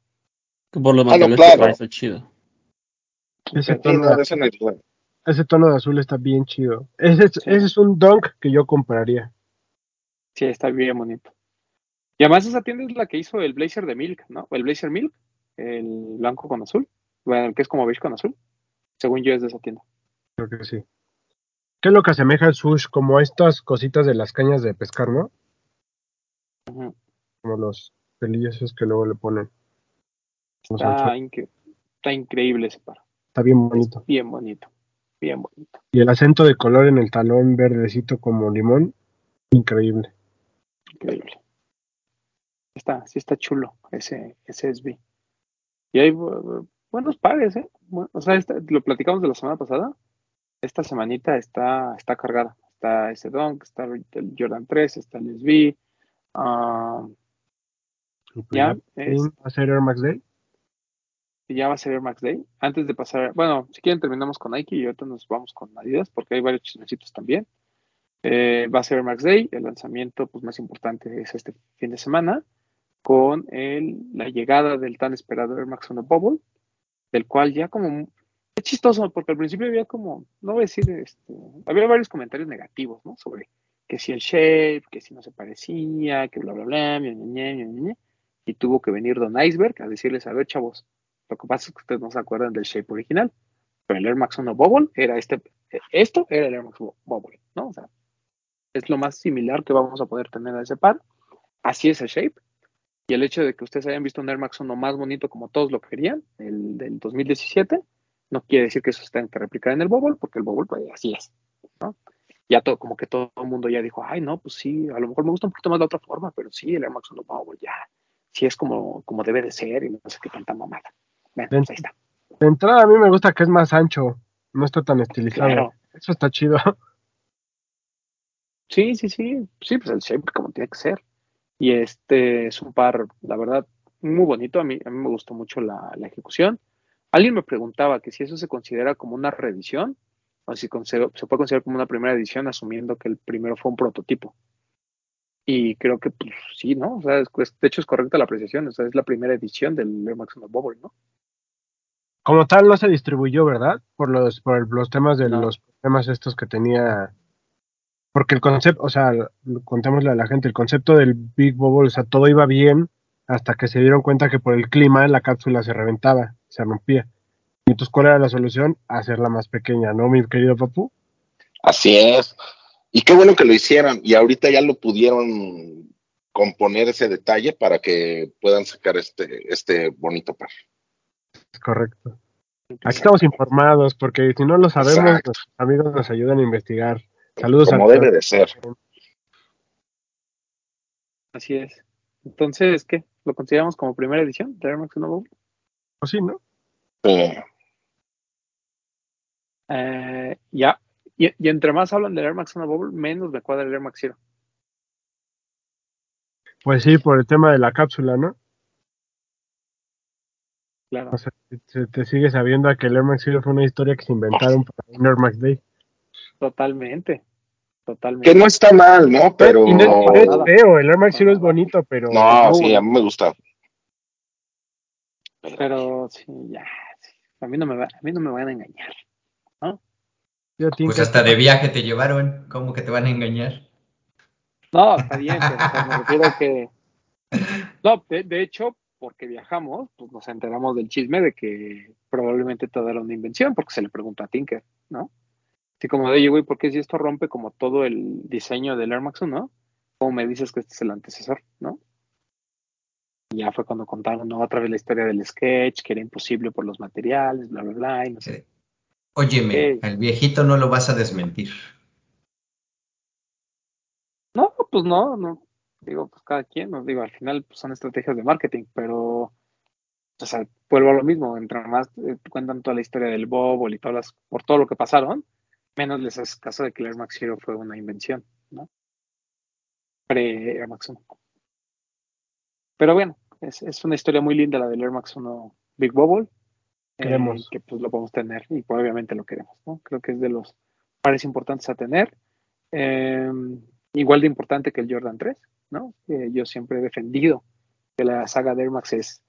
Por los Ah, no, claro. que está chido. Sí, no, ese tono de azul está bien chido. Ese, es- Sí. ese es un dunk que yo compraría. Sí, está bien bonito. Y además esa tienda es la que hizo el blazer de Milk, ¿no? El blazer Milk, el blanco con azul, bueno, el que es como beige con azul. Según yo es de esa tienda. Creo que sí. ¿Qué es lo que asemeja el sush? Como estas cositas de las cañas de pescar, ¿no? Como los pelillos esos que luego le ponen. Está, incre- está increíble ese par. Está bien Es bonito. bien bonito. Bien bonito. Y el acento de color en el talón verdecito como limón, increíble. Increíble. Está, sí está chulo ese, ese SB. Y hay bu- buenos pares, ¿eh? O sea, esta- lo platicamos de la semana pasada. Esta semanita está, está cargada. Está ese Dunk, está el Jordan 3, está el SB. ah, Y pues ya, ya, es- ¿Va a ser Air Max Day? Ya va a ser Air Max Day. Antes de pasar, bueno, si quieren terminamos con Nike y ahorita nos vamos con Adidas porque hay varios chismecitos también. Eh, va a ser Max Day, el lanzamiento pues, más importante es este fin de semana con el, la llegada del tan esperado Air Max 1 Bubble, del cual ya como es chistoso porque al principio había como, no voy a decir, este, había varios comentarios negativos, ¿no? Sobre que si el shape, que si no se parecía, que bla bla bla, ña. y tuvo que venir Don Iceberg a decirles, a ver chavos, lo que pasa es que ustedes no se acuerdan del shape original, pero el Air Max 1 Bubble era este, esto era el Air Max Bubble, ¿no? O sea, es lo más similar que vamos a poder tener a ese par. Así es el shape. Y el hecho de que ustedes hayan visto un Air Max 1 más bonito como todos lo querían, el del 2017, no quiere decir que eso se tenga que replicar en el Bubble, porque el Bubble pues, así es. ¿no? Ya todo, como que todo el mundo ya dijo, ay, no, pues sí, a lo mejor me gusta un poquito más la otra forma, pero sí, el Air Max 1 Bubble ya, sí es como, como debe de ser y no sé qué tanta mamada. Bueno, pues ahí está. De entrada a mí me gusta que es más ancho, no está tan estilizado. Claro. Eso está chido. Sí, sí, sí, sí, pues el shape como tiene que ser. Y este es un par, la verdad, muy bonito. A mí, a mí me gustó mucho la, la ejecución. Alguien me preguntaba que si eso se considera como una reedición o si se puede considerar como una primera edición, asumiendo que el primero fue un prototipo. Y creo que pues, sí, ¿no? O sea, es- de hecho es correcta la apreciación. O sea, es la primera edición del Air Max 1 Bubble, ¿no? Como tal no se distribuyó, ¿verdad? Por los, por los temas de No. los problemas estos que tenía. Porque el concepto, o sea, contémosle a la gente, el concepto del Big Bubble, o sea, todo iba bien hasta que se dieron cuenta que por el clima la cápsula se reventaba, se rompía. Y entonces, ¿cuál era la solución? Hacerla más pequeña, ¿no, mi querido Papu? Así es. Y qué bueno que lo hicieron. Y ahorita ya lo pudieron componer ese detalle para que puedan sacar este, este bonito par. Es correcto. Aquí estamos informados porque si no lo sabemos, Exacto. nuestros amigos nos ayudan a investigar. Saludos Como a debe de ser. Así es. Entonces, ¿qué? ¿Lo consideramos como primera edición de Air Max 1 Bubble? Pues sí, ¿no? Sí. Eh, ya. Y, y entre más hablan del Air Max 1 Bubble, menos me cuadra el Air Max Zero. Pues sí, por el tema de la cápsula, ¿no? Claro. O sea, se te sigue sabiendo a que el Air Max Zero fue una historia que se inventaron para un Air Max Day. Totalmente. Totalmente. Que no está mal, ¿no? Pero. Y no, no es feo, el Air Max Zero es bonito, pero... No, sí, bueno. a mí me gusta. Pero sí, ya. sí. A mí no me va, a mí no me van a engañar. yo Pues hasta de viaje te llevaron. ¿Cómo que te van a engañar? No, está bien, pero o sea, me refiero a que. No, de, de hecho, porque viajamos, pues nos enteramos del chisme de que probablemente todo era una invención, porque se le preguntó a Tinker, ¿no? Así como de, oye, güey, ¿por qué si esto rompe como todo el diseño del Air Max 1? ¿Cómo me dices que este es el antecesor, no? Y ya fue cuando contaron ¿no? otra vez la historia del sketch, que era imposible por los materiales, bla, bla, bla, y no sé. Óyeme, Ok. al viejito no lo vas a desmentir. No, pues no, no. Digo, pues cada quien, no digo, al final pues, son estrategias de marketing, pero, o sea, vuelvo a lo mismo, entre más eh, cuentan toda la historia del Bob y todas las, por todo lo que pasaron, menos les hace caso de que el Air Max Zero fue una invención, ¿no? Pre Air Max 1. Pero bueno, es, es una historia muy linda la del Air Max 1 Big Bubble. eh, que pues lo podemos tener y pues, obviamente lo queremos, ¿no? Creo que es de los pares importantes a tener. Eh, igual de importante que el Jordan 3, ¿no? Yo siempre he defendido que la saga de Air Max es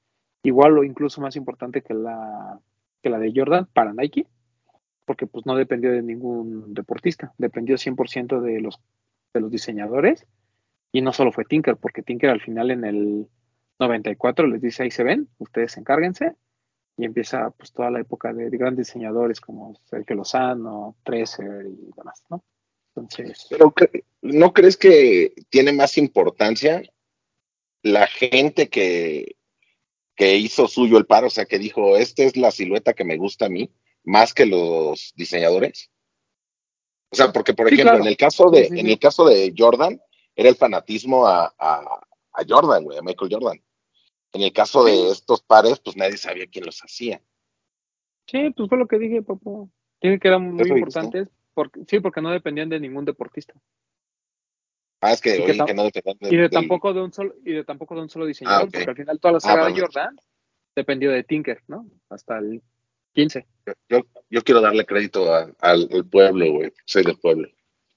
igual o incluso más importante que la, que la de Jordan para Nike, porque pues no dependió de ningún deportista, dependió 100% de los, de los diseñadores y no solo fue Tinker, porque Tinker al final en el 94 les dice ahí se ven, ustedes encárguense y empieza pues toda la época de, de grandes diseñadores como Sergio Lozano, Treser y demás, ¿no? Entonces, Pero ¿no crees que tiene más importancia la gente que, que hizo suyo el par? O sea, que dijo, esta es la silueta que me gusta a mí, más que los diseñadores. O sea, porque por Sí, ejemplo, claro. en el caso de, Sí, sí, en el caso de Jordan, era el fanatismo a, a, a Jordan, güey, a Michael Jordan. En el caso de estos pares, pues nadie sabía quién los hacía. sí, pues fue lo que dije, papá. Dije que eran muy importantes, porque, sí, porque no dependían de ningún deportista. Ah, es que no dependían de- Y de del- tampoco de un solo, y de tampoco de un solo diseñador, Ah, porque al final toda la Ah, saga de. Jordan dependió de Tinker, ¿no? Hasta el 15. Yo, yo quiero darle crédito a- al, al pueblo, güey. Soy del pueblo.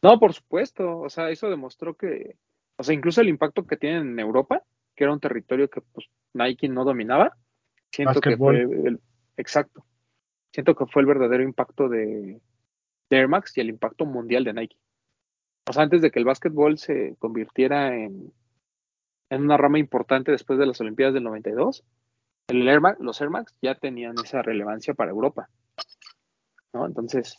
No, por supuesto. O sea, eso demostró que, o sea, incluso el impacto que tienen en Europa, que era un territorio que pues Nike no dominaba, siento que fue el, exacto. Siento que fue el verdadero impacto de, de Air Max y el impacto mundial de Nike. O sea, antes de que el básquetbol se convirtiera en, una rama importante después de las Olimpiadas del 92, el Air Max- los Air Max ya tenían esa relevancia para Europa. ¿no? Entonces,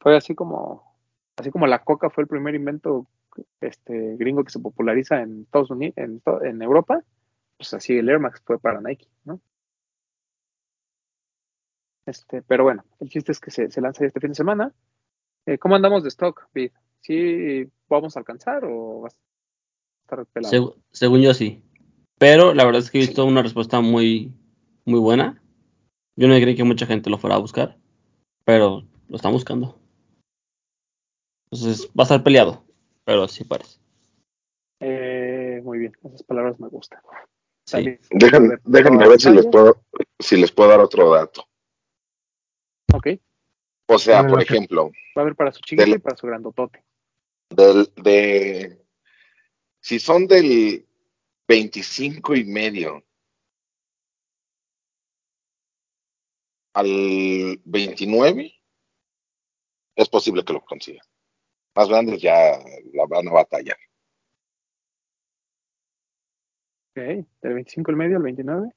fue así como, así como la coca fue el primer invento este, gringo que se populariza en Estados Unidos, en Europa, pues así el Air Max fue para Nike, ¿no? Este, pero bueno, el chiste es que se, se lanza este fin de semana. Eh, ¿Cómo andamos de stock, Vid? ¿Sí vamos a alcanzar o va a estar pelado? Segu- según yo sí. Pero la verdad es que he visto una respuesta muy, muy buena. Yo no creí que mucha gente lo fuera a buscar, pero lo están buscando. Entonces va a estar peleado, pero sí parece. Eh, muy bien, esas palabras me gustan. Sí. Déjenme, déjenme ver si les puedo, si les puedo dar otro dato. Ok, O sea, por ejemplo, va a haber para su chiquito Del- y para su grandotote. del, de si son del 25 y medio al 29, es posible que lo consiga. Más grandes ya la van a batallar. Ok, del 25 al medio al 29.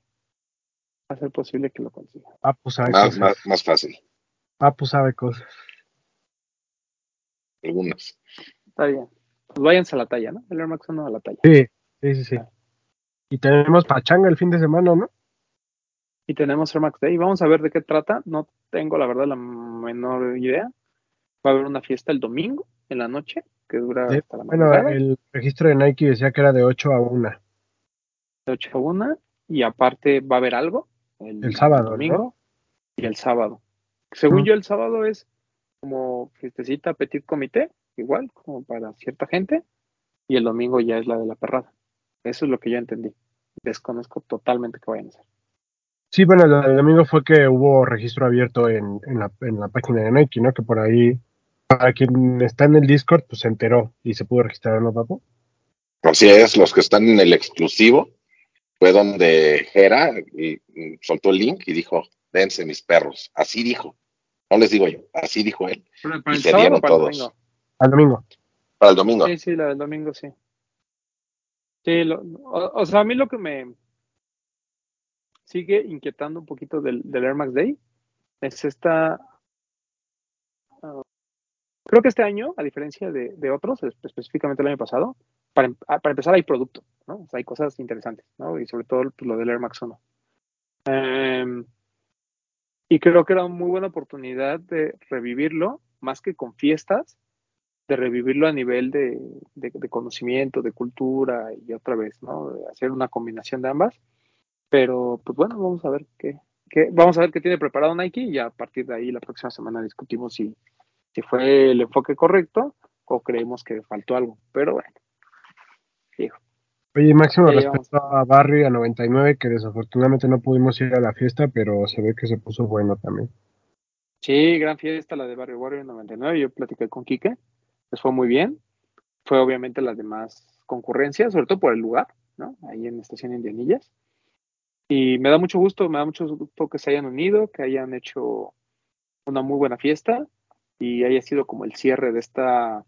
Va a ser posible que lo consiga. Papu sabe Más, cosas. más, más fácil. Papu sabe cosas. Algunas. Está bien. Pues váyanse a la talla, ¿no? El Air Max 1 a la talla. Sí, sí, sí, sí. Y tenemos pachanga el fin de semana, ¿no? Y tenemos Air Max Day. Vamos a ver de qué trata. No tengo, la verdad, la menor idea. Va a haber una fiesta el domingo en la noche que dura Sí, hasta la Bueno, madrugada, el registro de Nike decía que era de 8 a 1. de 8 a 1. Y aparte va a haber algo el, El sábado, domingo y el sábado. Según Mm. yo, el sábado es como fiestecita petit comité, igual, como para cierta gente. Y el domingo ya es la de la perrada. Eso es lo que yo entendí. Desconozco totalmente qué vayan a hacer. Sí, bueno, del domingo fue que hubo registro abierto en, en, la, en la página de Nike, ¿no? Que por ahí, para quien está en el Discord, pues se enteró y se pudo registrar, ¿no, Papu? Así es, los que están en el exclusivo, fue donde y, y soltó el link y dijo, dense mis perros. Así dijo. No les digo yo, así dijo él. ¿Para Y el se sábado dieron para el todos. domingo? Al domingo. Para el domingo. Sí, sí, la del domingo, sí. Sí, lo- o, o sea, a mí lo que me sigue inquietando un poquito del, del Air Max Day es esta... ah, creo que este año, a diferencia de, de otros, es- específicamente el año pasado, para, para empezar hay producto, ¿no? O sea, hay cosas interesantes, ¿no? Y sobre todo pues, lo del Air Max 1. Em, y creo que era una muy buena oportunidad de revivirlo, más que con fiestas, de revivirlo a nivel de, conocimiento, de cultura y otra vez, ¿no? De hacer una combinación de ambas. Pero, pues bueno, vamos a ver qué, vamos a ver qué tiene preparado Nike y a partir de ahí la próxima semana discutimos si, si fue el enfoque correcto o creemos que faltó algo. Pero bueno. Oye, máximo Sí, respeto a Barry a 99, que desafortunadamente no pudimos ir a la fiesta, pero se ve que se puso bueno también. Sí, gran fiesta la de Barrio Warrior 99. Yo platiqué con Quique, les fue muy bien. Fue obviamente la de más concurrencia, sobre todo por el lugar, ¿no? Ahí en Estación Indianillas. Y me da mucho gusto, me da mucho gusto que se hayan unido, que hayan hecho una muy buena fiesta y haya sido como el cierre de esta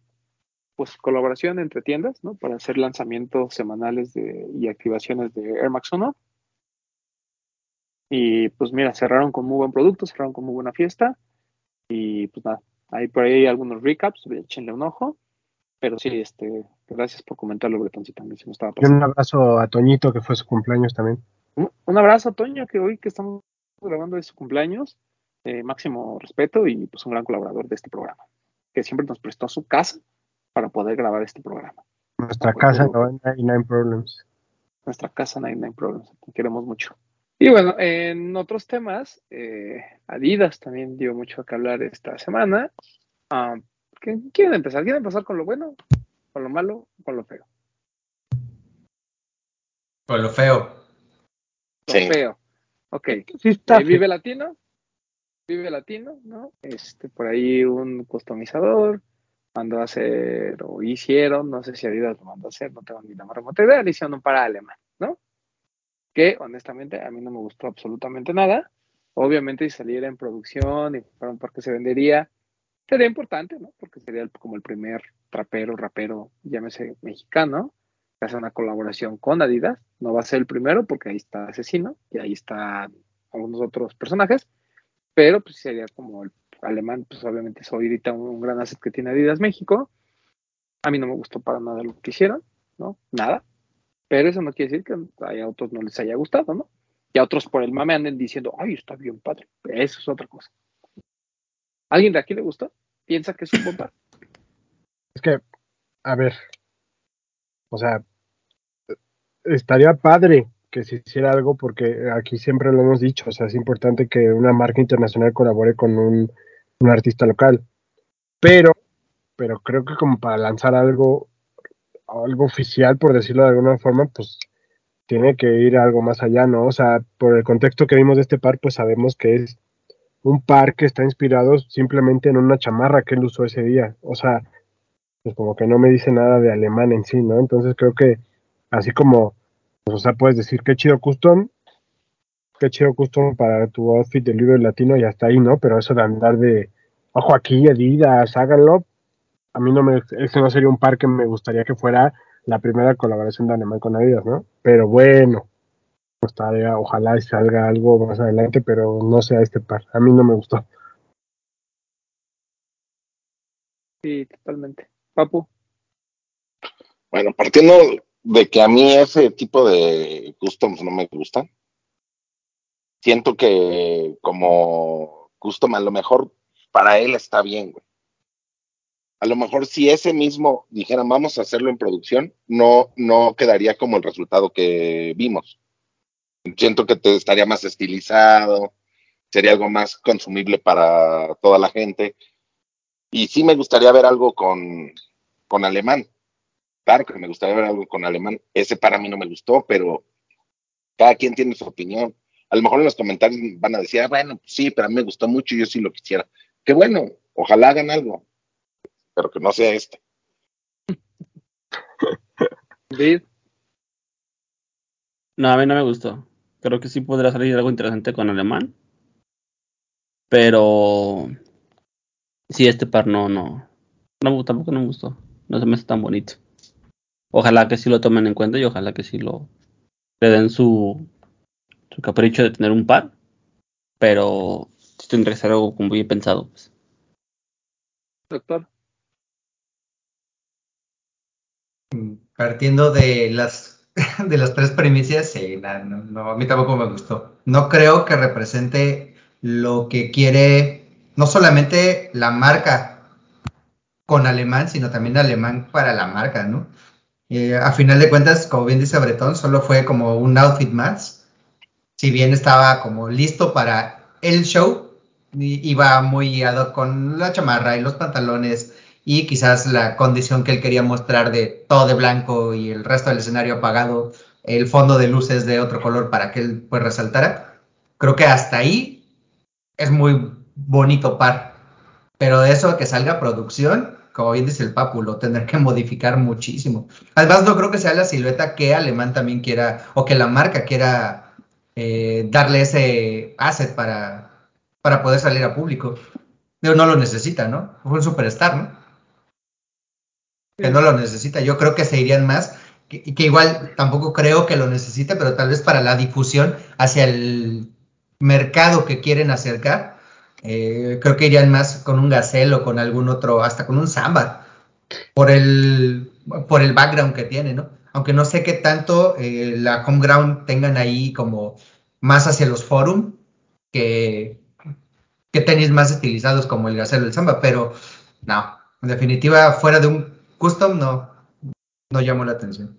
pues colaboración entre tiendas, ¿no? Para hacer lanzamientos semanales de, y activaciones de Air Max 1. Y pues mira, cerraron con muy buen producto, cerraron con muy buena fiesta. Y pues nada, hay por ahí algunos recaps, échenle un ojo. Pero sí, este, gracias por comentarlo, Bretoncito, también se me estaba Y pasando. un abrazo a Toñito, que fue su cumpleaños también. Un, un abrazo a Toño, que hoy que estamos grabando de su cumpleaños, eh, máximo respeto y pues un gran colaborador de este programa, que siempre nos prestó su casa para poder grabar este programa. Nuestra Por casa, favor. 99 Problems. Nuestra casa 99 Problems, te queremos mucho. Y bueno, en otros temas, eh, Adidas también dio mucho que hablar esta semana. Ah, ¿qué- ¿Quieren empezar? ¿Quieren empezar con lo bueno, con lo malo, con lo feo? Con lo feo. Lo Sí. feo. Ok. Sí, está Eh, Vive Latino, Vive Latino, ¿no? Este, por ahí un customizador mandó a hacer, o hicieron, no sé si Adidas lo mandó a hacer, no tengo ni la más idea, le hicieron un para alemán, ¿no? Que honestamente a mí no me gustó absolutamente nada. Obviamente si saliera en producción y para un par que se vendería, sería importante, ¿no? Porque sería como el primer trapero, rapero, llámese mexicano, que hace una colaboración con Adidas. No va a ser el primero porque ahí está Asesino y ahí están algunos otros personajes, pero pues sería como el alemán, pues obviamente es ahorita un, gran asset que tiene Adidas México. A mí no me gustó para nada lo que hicieron, ¿no? Nada. Pero eso no quiere decir que a otros no les haya gustado, ¿no? Y a otros por el mame anden diciendo, ay, está bien padre. Eso es otra cosa. ¿Alguien de aquí le gustó? ¿Piensa que es un par? Es que, a ver, o sea, estaría padre que se hiciera algo porque aquí siempre lo hemos dicho, o sea, es importante que una marca internacional colabore con un, un artista local, pero, pero creo que como para lanzar algo, algo oficial, por decirlo de alguna forma, pues tiene que ir algo más allá, ¿no? O sea, por el contexto que vimos de este par, pues sabemos que es un par que está inspirado simplemente en una chamarra que él usó ese día, o sea, pues como que no me dice nada de alemán en sí, ¿no? Entonces creo que así como, o sea, puedes decir qué chido custom, qué chido custom para tu outfit del libro latino y hasta ahí, ¿no? Pero eso de andar de ojo aquí, Adidas, háganlo. A mí no me, ese no sería un par que me gustaría que fuera la primera colaboración de Alemán con Adidas, ¿no? Pero bueno, gustaría, ojalá salga algo más adelante, pero no sea este par. A mí no me gustó. Sí, totalmente. Papu. Bueno, partiendo de que a mí ese tipo de customs no me gustan, siento que como custom a lo mejor para él está bien, güey. A lo mejor si ese mismo dijeran vamos a hacerlo en producción, no, no quedaría como el resultado que vimos. Siento que te estaría más estilizado, sería algo más consumible para toda la gente. Y sí me gustaría ver algo con, con alemán. Claro que me gustaría ver algo con alemán. Ese para mí no me gustó, pero cada quien tiene su opinión. A lo mejor en los comentarios van a decir, ah, bueno, pues sí, pero a mí me gustó mucho y yo sí lo quisiera. Qué bueno, ojalá hagan algo, pero que no sea este. No, a mí no me gustó. Creo que sí podría salir algo interesante con alemán. Pero sí, este par no, no. No, tampoco no me gustó. No se me hace tan bonito. Ojalá que sí lo tomen en cuenta y ojalá que sí lo le den su, su capricho de tener un par. Pero sí tendría que ser algo como bien pensado. Pues. Doctor. Partiendo de las de las tres premisas, sí, no, no, no, a mí tampoco me gustó. No creo que represente lo que quiere no solamente la marca con alemán, sino también alemán para la marca, ¿no? Eh, a final de cuentas, como bien dice Bretón, solo fue como un outfit más. Si bien estaba como listo para el show, iba muy guiado con la chamarra y los pantalones y quizás la condición que él quería mostrar de todo de blanco y el resto del escenario apagado, el fondo de luces de otro color para que él pues resaltara. Creo que hasta ahí es muy bonito par. Pero de eso que salga producción, como bien dice el Papu, lo tendrá que modificar muchísimo. Además, no creo que sea la silueta que Alemán también quiera, o que la marca quiera eh, darle ese asset para, para poder salir a público. Pero no lo necesita, ¿no? Fue un superstar, ¿no? Que no lo necesita. Yo creo que se irían más, que, que igual tampoco creo que lo necesite, pero tal vez para la difusión hacia el mercado que quieren acercar, eh, creo que irían más con un Gazelle o con algún otro, hasta con un Samba, por el, por el background que tiene, ¿no? Aunque no sé qué tanto eh, la home ground tengan ahí como más hacia los forum que, que tenis más estilizados como el Gazelle o el Samba, pero no, en definitiva, fuera de un custom no, no llamó la atención.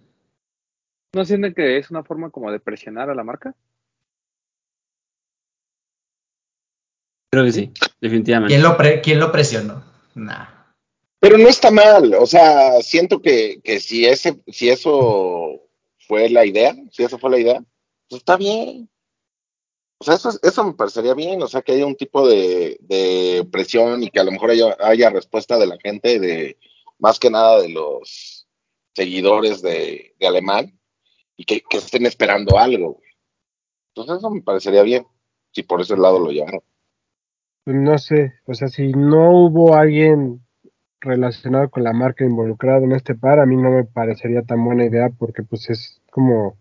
¿No sienten que es una forma como de presionar a la marca? Creo que sí, definitivamente. ¿Quién lo, pre ¿quién lo presionó? Nah. Pero no está mal, o sea, siento que, que si ese, si eso fue la idea, si esa fue la idea, pues está bien. O sea, eso, eso me parecería bien, o sea, que haya un tipo de, de presión y que a lo mejor haya, haya respuesta de la gente, de más que nada de los seguidores de, de alemán, y que, que estén esperando algo. Entonces eso me parecería bien, si por ese lado lo llevaron. No sé, o sea, si no hubo alguien relacionado con la marca involucrado en este par, a mí no me parecería tan buena idea porque pues es como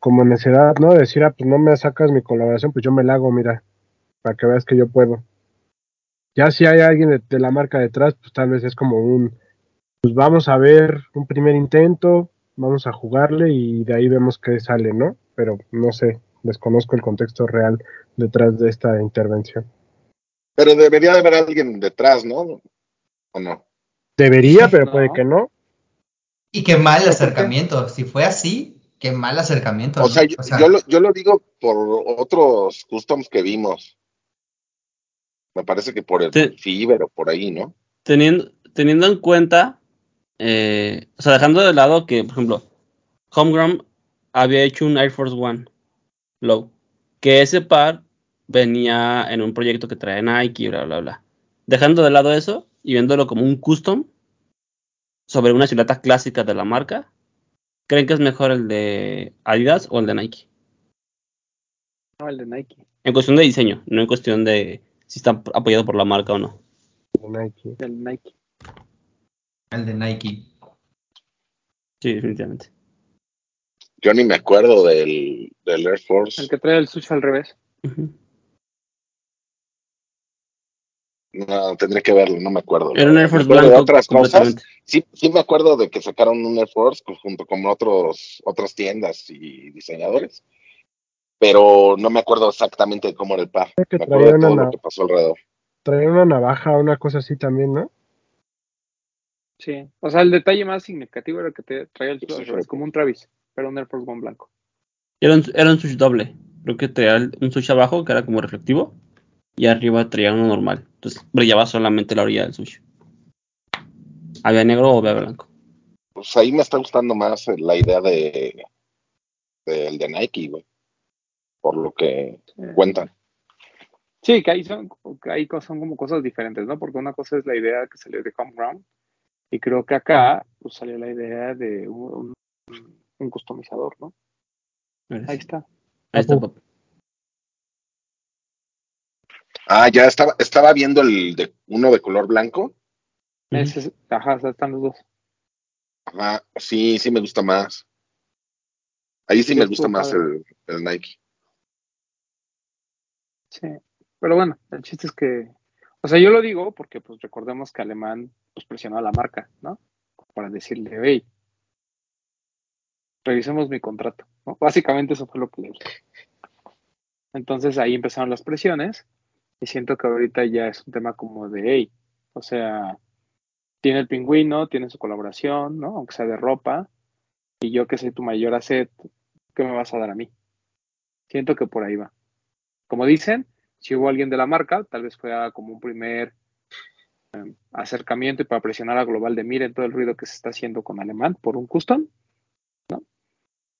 como necedad, ¿no? Decir, ah, pues no me sacas mi colaboración, pues yo me la hago, mira, para que veas que yo puedo. Ya si hay alguien de, de la marca detrás, pues tal vez es como un, pues vamos a ver un primer intento, vamos a jugarle y de ahí vemos qué sale, ¿no? Pero no sé, desconozco el contexto real detrás de esta intervención. Pero debería de haber alguien detrás, ¿no? ¿O no? Debería, pero No. puede que no. Y qué mal acercamiento. Si fue así, qué mal acercamiento. O ¿no? sea, yo, yo lo, yo lo digo por otros customs que vimos. Me parece que por el. Fiber o por ahí, ¿no? Teniendo, teniendo en cuenta, eh, o sea, dejando de lado que, por ejemplo, Homegrown había hecho un Air Force One Low, que ese par venía en un proyecto que trae Nike, bla, bla, bla. Dejando de lado eso y viéndolo como un custom sobre una silueta clásica de la marca, ¿creen que es mejor el de Adidas o el de Nike? No, el de Nike. En cuestión de diseño, no en cuestión de si está apoyado por la marca o no. de Nike. Del Nike. El de Nike. Sí, definitivamente. Yo ni me acuerdo del, del Air Force. El que trae el sushi al revés. No, tendré que verlo, no me acuerdo. Era un Air Force acuerdo de blanco otras cosas. Sí, sí me acuerdo de que sacaron un Air Force junto con otros, otras tiendas y diseñadores. Pero no me acuerdo exactamente de cómo era el par. Que Me acuerdo traía de todo una lo que pasó alrededor. Traía una navaja, una cosa así también, ¿no? Sí. O sea, el detalle más significativo era que te traía el Sí, sushi al sí, revés, sí. como un Travis, pero un Air Force One blanco. Era un, era un doble. Creo que traía un sushi abajo que era como reflectivo y arriba traía uno normal. Entonces brillaba solamente la orilla del sushi. Había negro o había blanco. Pues ahí me está gustando más la idea de del de Nike, güey. Por lo que cuentan. Sí, que ahí son, que ahí son como cosas diferentes, ¿no? Porque una cosa es la idea que salió de Homeground y creo que acá pues, salió la idea de un, un- un customizador, ¿no? Ahí está. Ahí está, papá. Ah, ya estaba, estaba viendo el de uno de color blanco. Ese es- ajá, están los dos. Ajá, sí, sí me gusta más. Ahí sí Sí, me gusta más el Nike. Sí. Pero bueno, el chiste es que, o sea, yo lo digo porque pues recordemos que Alemán pues presionó a la marca, ¿no? Para decirle, hey, revisemos mi contrato, ¿no? Básicamente eso fue lo que le dije. Entonces ahí empezaron las presiones y siento que ahorita ya es un tema como de, hey, o sea, tiene el pingüino, tiene su colaboración, ¿no? Aunque sea de ropa, y yo que soy tu mayor asset, ¿qué me vas a dar a mí? Siento que por ahí va. Como dicen, si hubo alguien de la marca, tal vez fue como un primer eh, acercamiento y para presionar a Global de miren todo el ruido que se está haciendo con Alemán por un custom,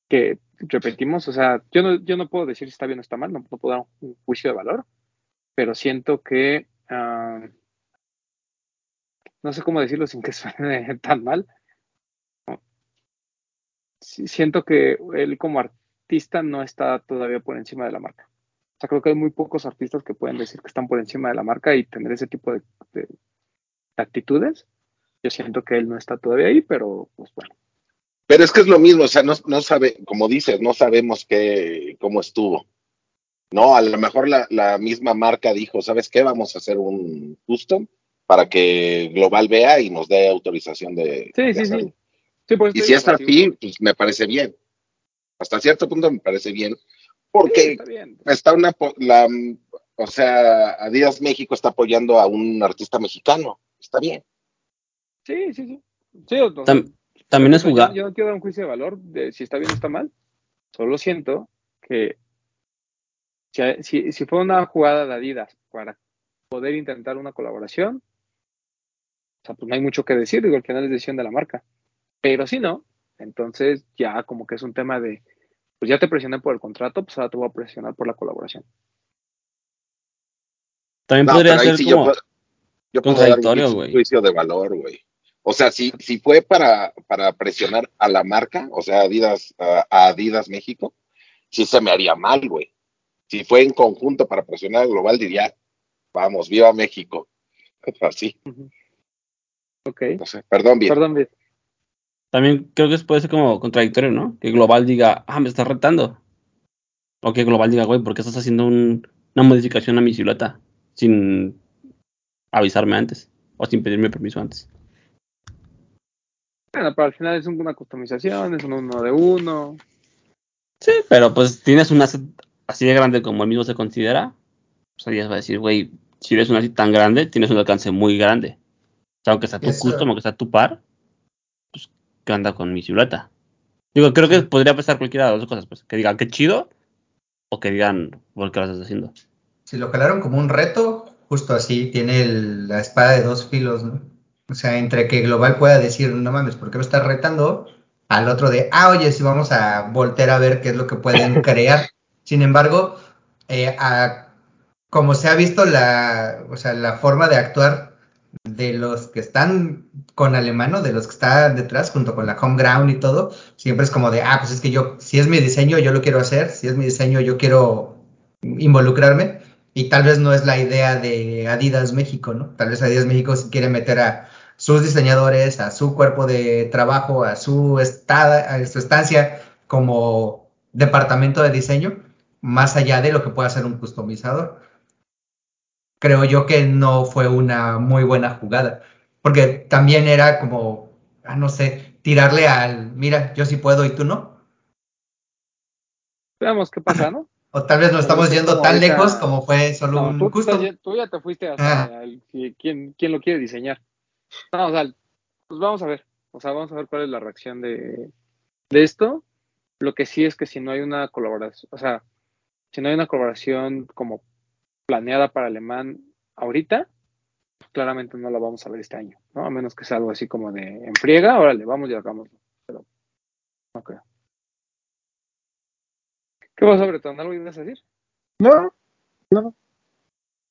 Que repetimos, o sea, yo no, yo no puedo decir si está bien o está mal, no, puedo dar un juicio de valor, pero siento que ah, no sé cómo decirlo sin que suene tan mal. siento que él como artista no está todavía por encima de la marca. O sea, creo que hay muy pocos artistas que pueden decir que están por encima de la marca y tener ese tipo de, de- de actitudes. Yo siento que él no está todavía ahí, pero. Pero es que es lo mismo, o sea, no, no sabe, como dices, no sabemos qué, cómo estuvo. No, a lo mejor la, la misma marca dijo, ¿sabes qué? Vamos a hacer un custom para que Global vea y nos dé autorización de, Sí, de sí, hacerlo. sí. Y si es así, pues me parece bien. Hasta cierto punto me parece bien. sí, Porque está bien. está una, la, o sea, Adidas México está apoyando a un artista mexicano. Está bien. Sí, sí, sí. Sí, o- o sea, Tam- también es Yo- jugar. Yo, no quiero dar un juicio de valor de si está bien o está mal. Solo siento que si, si, si fue una jugada de Adidas para poder intentar una colaboración, o sea, pues no hay mucho que decir, digo, al final es decisión de la marca. Pero si no, entonces ya como que es un tema de, pues ya te presioné por el contrato, pues ahora te voy a presionar por la colaboración. También No, podría ser sí yo como. puedo, yo puedo dar un contradictorio, juicio, güey. juicio de valor, güey. O sea, si, si fue para, para presionar a la marca, o sea, Adidas, a a Adidas México, sí se me haría mal, güey. Si fue en conjunto para presionar al global, diría, vamos, viva México. Así, Ok. no sé, perdón, bien. Perdón, Vic. También creo que puede ser como contradictorio, ¿no? Que Global diga, ah, me estás retando. O que Global diga, güey, ¿por qué estás haciendo un- una modificación a mi silueta? Sin avisarme antes. O sin pedirme permiso antes. Bueno, pero al final es una customización, es un uno de uno. Sí, pero pues tienes un asset así de grande como el mismo se considera. Pues ahí va a decir, güey, si eres un asset tan grande, tienes un alcance muy grande. O sea, aunque sea tu Eso- custom, aunque sea tu par, pues, ¿qué anda con mi silueta? Digo, creo que podría pasar cualquiera de las dos cosas, pues. Que digan, qué chido, o que digan, ¿por qué lo estás haciendo? Si lo jalaron como un reto, justo así, tiene el- la espada de dos filos, ¿no? O sea, entre que Global pueda decir, no mames, ¿por qué me estás retando? Al otro de, ah, oye, si vamos a voltear a ver qué es lo que pueden crear. Sin embargo, eh, a- como se ha visto la, o sea, la forma de actuar de los que están con Alemano, de los que están detrás, junto con la home ground y todo, siempre es como de, ah, pues es que yo, si es mi diseño, yo lo quiero hacer, si es mi diseño, yo quiero involucrarme. Y tal vez no es la idea de Adidas México, ¿no? Tal vez Adidas México sí quiere meter a sus diseñadores, a su cuerpo de trabajo, a su, estada, a su estancia como departamento de diseño, más allá de lo que pueda hacer un customizador. Creo yo que no fue una muy buena jugada, porque también era como, ah, no sé, tirarle al, mira, yo sí puedo y tú no. Veamos qué pasa, ¿no? O tal vez nos estamos yendo tan ahorita- lejos como fue solo No, un tú, custom. tú ya- te fuiste hasta Ah. el- si- quién, quién lo quiere diseñar. No, o sea, pues vamos a ver. O sea, vamos a ver cuál es la reacción de, de esto. Lo que sí es que si no hay una colaboración, o sea, si no hay una colaboración como planeada para Alemán ahorita, pues claramente no la vamos a ver este año, ¿no? A menos que sea algo así como de en friega, órale, vamos y hagámoslo. Pero no creo. ¿Qué vas a Bretón? ¿Algo ibas a decir? No, no,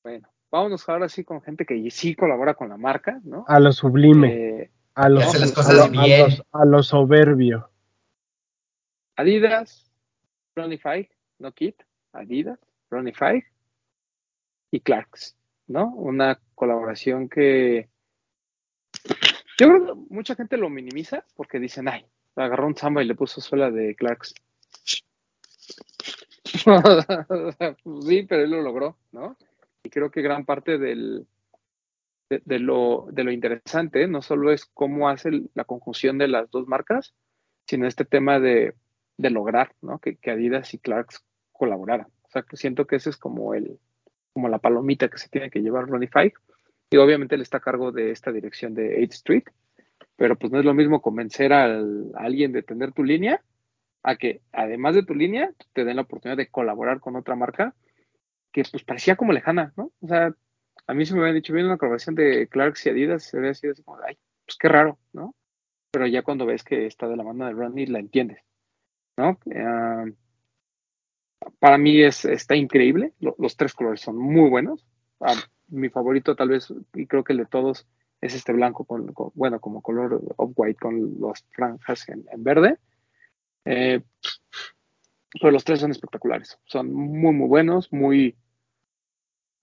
Bueno, vámonos ahora sí con gente que sí colabora con la marca, ¿no? a lo sublime, Eh, a lo, que hace las a cosas a bien. los- a lo soberbio. Adidas, Ronnie Fieg, no Kit, Adidas, Ronnie Fieg y Clarks, ¿no? Una colaboración que yo creo que mucha gente lo minimiza porque dicen, ay, agarró un samba y le puso suela de Clarks. Pues sí, pero él lo logró, ¿no? Y creo que gran parte del, de, lo, de lo interesante no solo es cómo hace la conjunción de las dos marcas, sino este tema de, de lograr, ¿no? Que, Adidas y Clarks colaboraran. O sea, que siento que ese es como el, como la palomita que se tiene que llevar Ronnie. Y obviamente él está a cargo de esta dirección de 8th Street, pero pues no es lo mismo convencer al- a alguien de tener tu línea a que además de tu línea te den la oportunidad de colaborar con otra marca que pues parecía como lejana, ¿no? O sea, a mí se me habían dicho, viene una colaboración de Clarks y Adidas, se había sido así como, ay, pues qué raro, ¿no? Pero ya cuando ves que está de la mano de Ronnie, la entiendes, ¿no? Ah, para mí es, está increíble, Lo- los tres colores son muy buenos. Ah, mi favorito tal vez, y creo que el de todos, es este blanco, bueno, como color off-white con las franjas en, en verde. Eh, pero los tres son espectaculares, son muy, muy buenos, muy...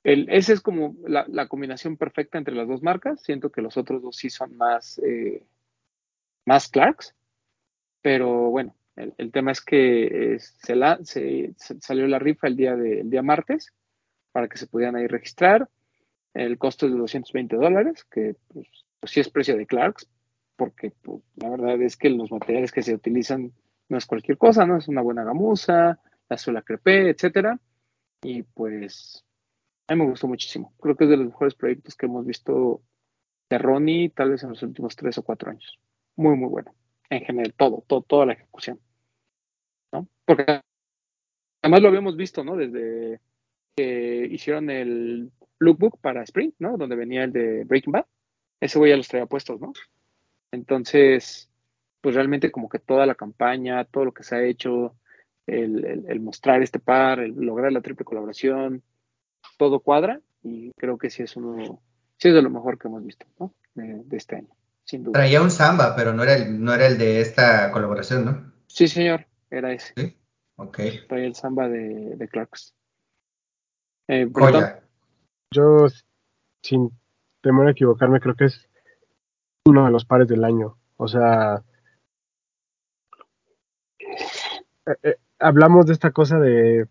El, ese es como la, la combinación perfecta entre las dos marcas. Siento que los otros dos sí son más, eh, más Clarks, pero bueno, el, el tema es que eh, se, la, se, se salió la rifa el día, de, el día martes para que se pudieran ahí registrar. El costo es de 220 dólares, que pues, pues sí es precio de Clarks, porque pues, la verdad es que los materiales que se utilizan no es cualquier cosa, ¿no? Es una buena gamuza, la suela crepé, etcétera. Y pues a mí me gustó muchísimo. Creo que es de los mejores proyectos que hemos visto de Ronnie, tal vez en los últimos tres o cuatro años. Muy, muy bueno. En general, todo, todo toda la ejecución. ¿no? Porque además lo habíamos visto, ¿no? Desde que hicieron el lookbook para Spring, ¿no? Donde venía el de Breaking Bad. Ese güey ya los traía puestos, ¿no? Entonces, pues realmente como que toda la campaña, todo lo que se ha hecho, el, el- el mostrar este par, el lograr la triple colaboración, todo cuadra y creo que sí es uno, sí es de lo mejor que hemos visto, ¿no? De, de este año, sin duda. Traía un samba, pero no era el, no era el de esta colaboración, ¿no? Sí, señor, era ese. Sí. Ok. Traía el samba de, de Clarks. Eh, Joya. Yo, sin temor a equivocarme, creo que es uno de los pares del año. O sea, eh, hablamos de esta cosa de,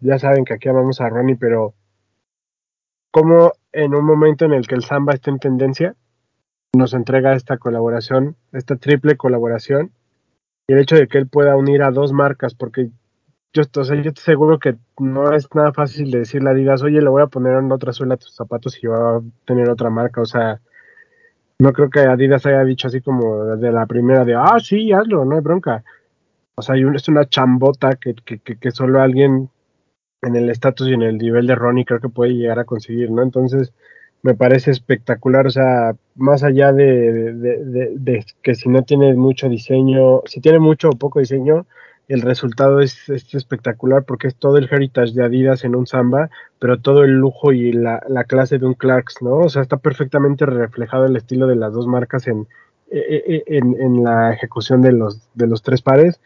ya saben que aquí amamos a Ronnie, pero como en un momento en el que el samba está en tendencia, nos entrega esta colaboración, esta triple colaboración, y el hecho de que él pueda unir a dos marcas, porque yo, o sea, yo seguro que no es nada fácil de decirle a Adidas, oye, le voy a poner en otra suela a tus zapatos y va a tener otra marca, o sea, no creo que Adidas haya dicho así como de la primera de, ah, sí, hazlo, no hay bronca. O sea, es una chambota que, que, que, que solo alguien en el estatus y en el nivel de Ronnie creo que puede llegar a conseguir, ¿no? Entonces, me parece espectacular, o sea, más allá de, de, de, de que si no tiene mucho diseño, si tiene mucho o poco diseño, el resultado es, es espectacular porque es todo el heritage de Adidas en un samba, pero todo el lujo y la, la clase de un Clarks, ¿no? O sea, está perfectamente reflejado el estilo de las dos marcas en, en, en, en la ejecución de los, de los tres pares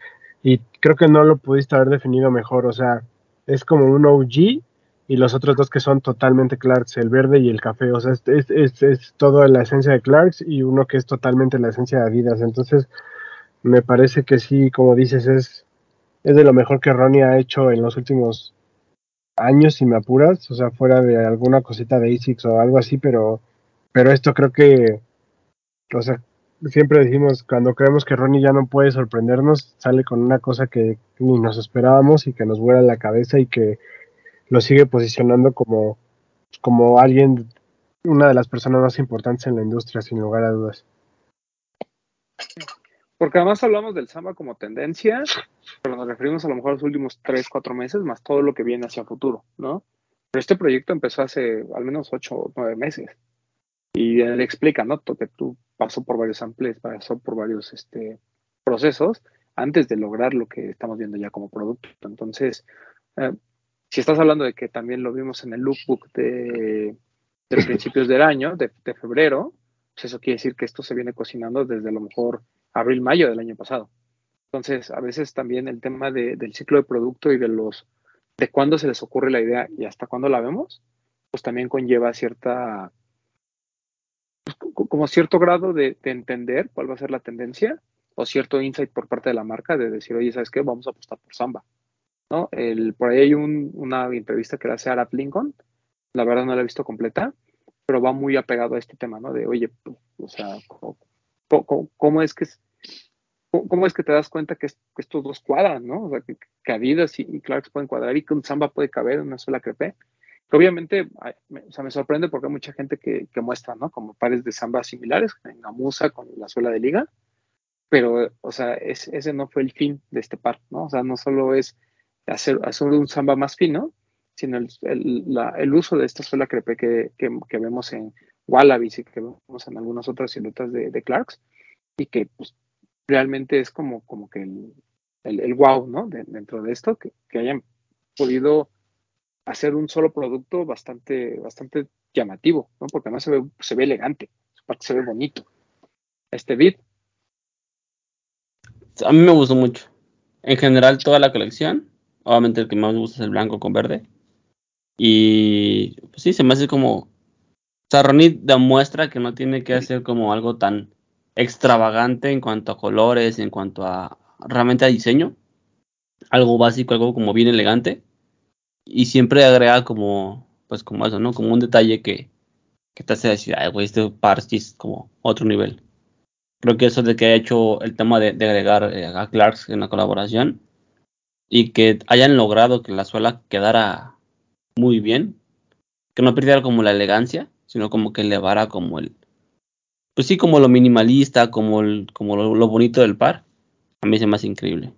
y creo que no lo pudiste haber definido mejor, o sea, es como un OG y los otros dos que son totalmente Clarks, el verde y el café. O sea, es, es, es, es la esencia de Clarks y uno que es totalmente la esencia de Adidas. Entonces, me parece que sí, como dices, es, es de lo mejor que Ronnie ha hecho en los últimos años, si me apuras. O sea, fuera de alguna cosita de ASICS o algo así, pero, pero esto creo que, o sea, siempre decimos, cuando creemos que Ronnie ya no puede sorprendernos, sale con una cosa que ni nos esperábamos y que nos vuela la cabeza y que lo sigue posicionando como, como alguien, una de las personas más importantes en la industria, sin lugar a dudas. Porque además hablamos del samba como tendencia, pero nos referimos a lo mejor a los últimos 3, 4 meses, más todo lo que viene hacia futuro, ¿no? Pero este proyecto empezó hace al menos 8 o 9 meses. Y él explica, ¿no? Que tú pasó por varios samples, pasó por varios este, procesos antes de lograr lo que estamos viendo ya como producto. Entonces, eh, si estás hablando de que también lo vimos en el lookbook de, de principios del año, de, de, febrero, pues eso quiere decir que esto se viene cocinando desde a lo mejor abril, mayo del año pasado. Entonces, a veces también el tema de, del ciclo de producto y de los de cuándo se les ocurre la idea y hasta cuándo la vemos, pues también conlleva cierta como cierto grado de, de, entender cuál va a ser la tendencia o cierto insight por parte de la marca de decir, oye, ¿sabes qué? Vamos a apostar por Samba. ¿no? El, por ahí hay un, una entrevista que le hace Arap Lincoln, la verdad no la he visto completa, pero va muy apegado a este tema, ¿no? De, oye, pues, o sea, ¿cómo, es que ¿Cómo es que te das cuenta que, que estos dos cuadran, ¿no? O sea, que, que Adidas y, y, Clarks pueden cuadrar y que un Samba puede caber en una sola crepe. Que obviamente, me, o sea, me sorprende porque hay mucha gente que, muestra, ¿no? Como pares de Samba similares, en Gamusa con la suela de liga, pero, o sea, es, ese no fue el fin de este par, ¿no? O sea, no solo es hacer, hacer un samba más fino, sino el, el, uso de esta suela crepe que, que, vemos en Wallabies y que vemos en algunas otras siluetas de, Clarks, y que pues, realmente es como, como que el, el wow, ¿no? De, dentro de esto, que, que, hayan podido hacer un solo producto bastante, bastante llamativo, ¿no? Porque además se ve, se ve elegante, se ve bonito. Este beat. A mí me gustó mucho. En general, toda la colección. Obviamente el que más me gusta es el blanco con verde. Y pues sí, se me hace como... O demuestra que no tiene que hacer como algo tan extravagante en cuanto a colores, en cuanto a realmente a diseño. Algo básico, algo como bien elegante. Y siempre agrega como, pues como eso, ¿no? Como un detalle que, que te hace decir, ay, güey, este par sí es como otro nivel. Creo que eso de que ha hecho el tema de, de agregar eh, a Clarks en la colaboración y que hayan logrado que la suela quedara muy bien, que no perdiera como la elegancia, sino como que elevara como el, pues sí, como lo minimalista, como, el, como lo, lo, bonito del par, a mí se me hace increíble.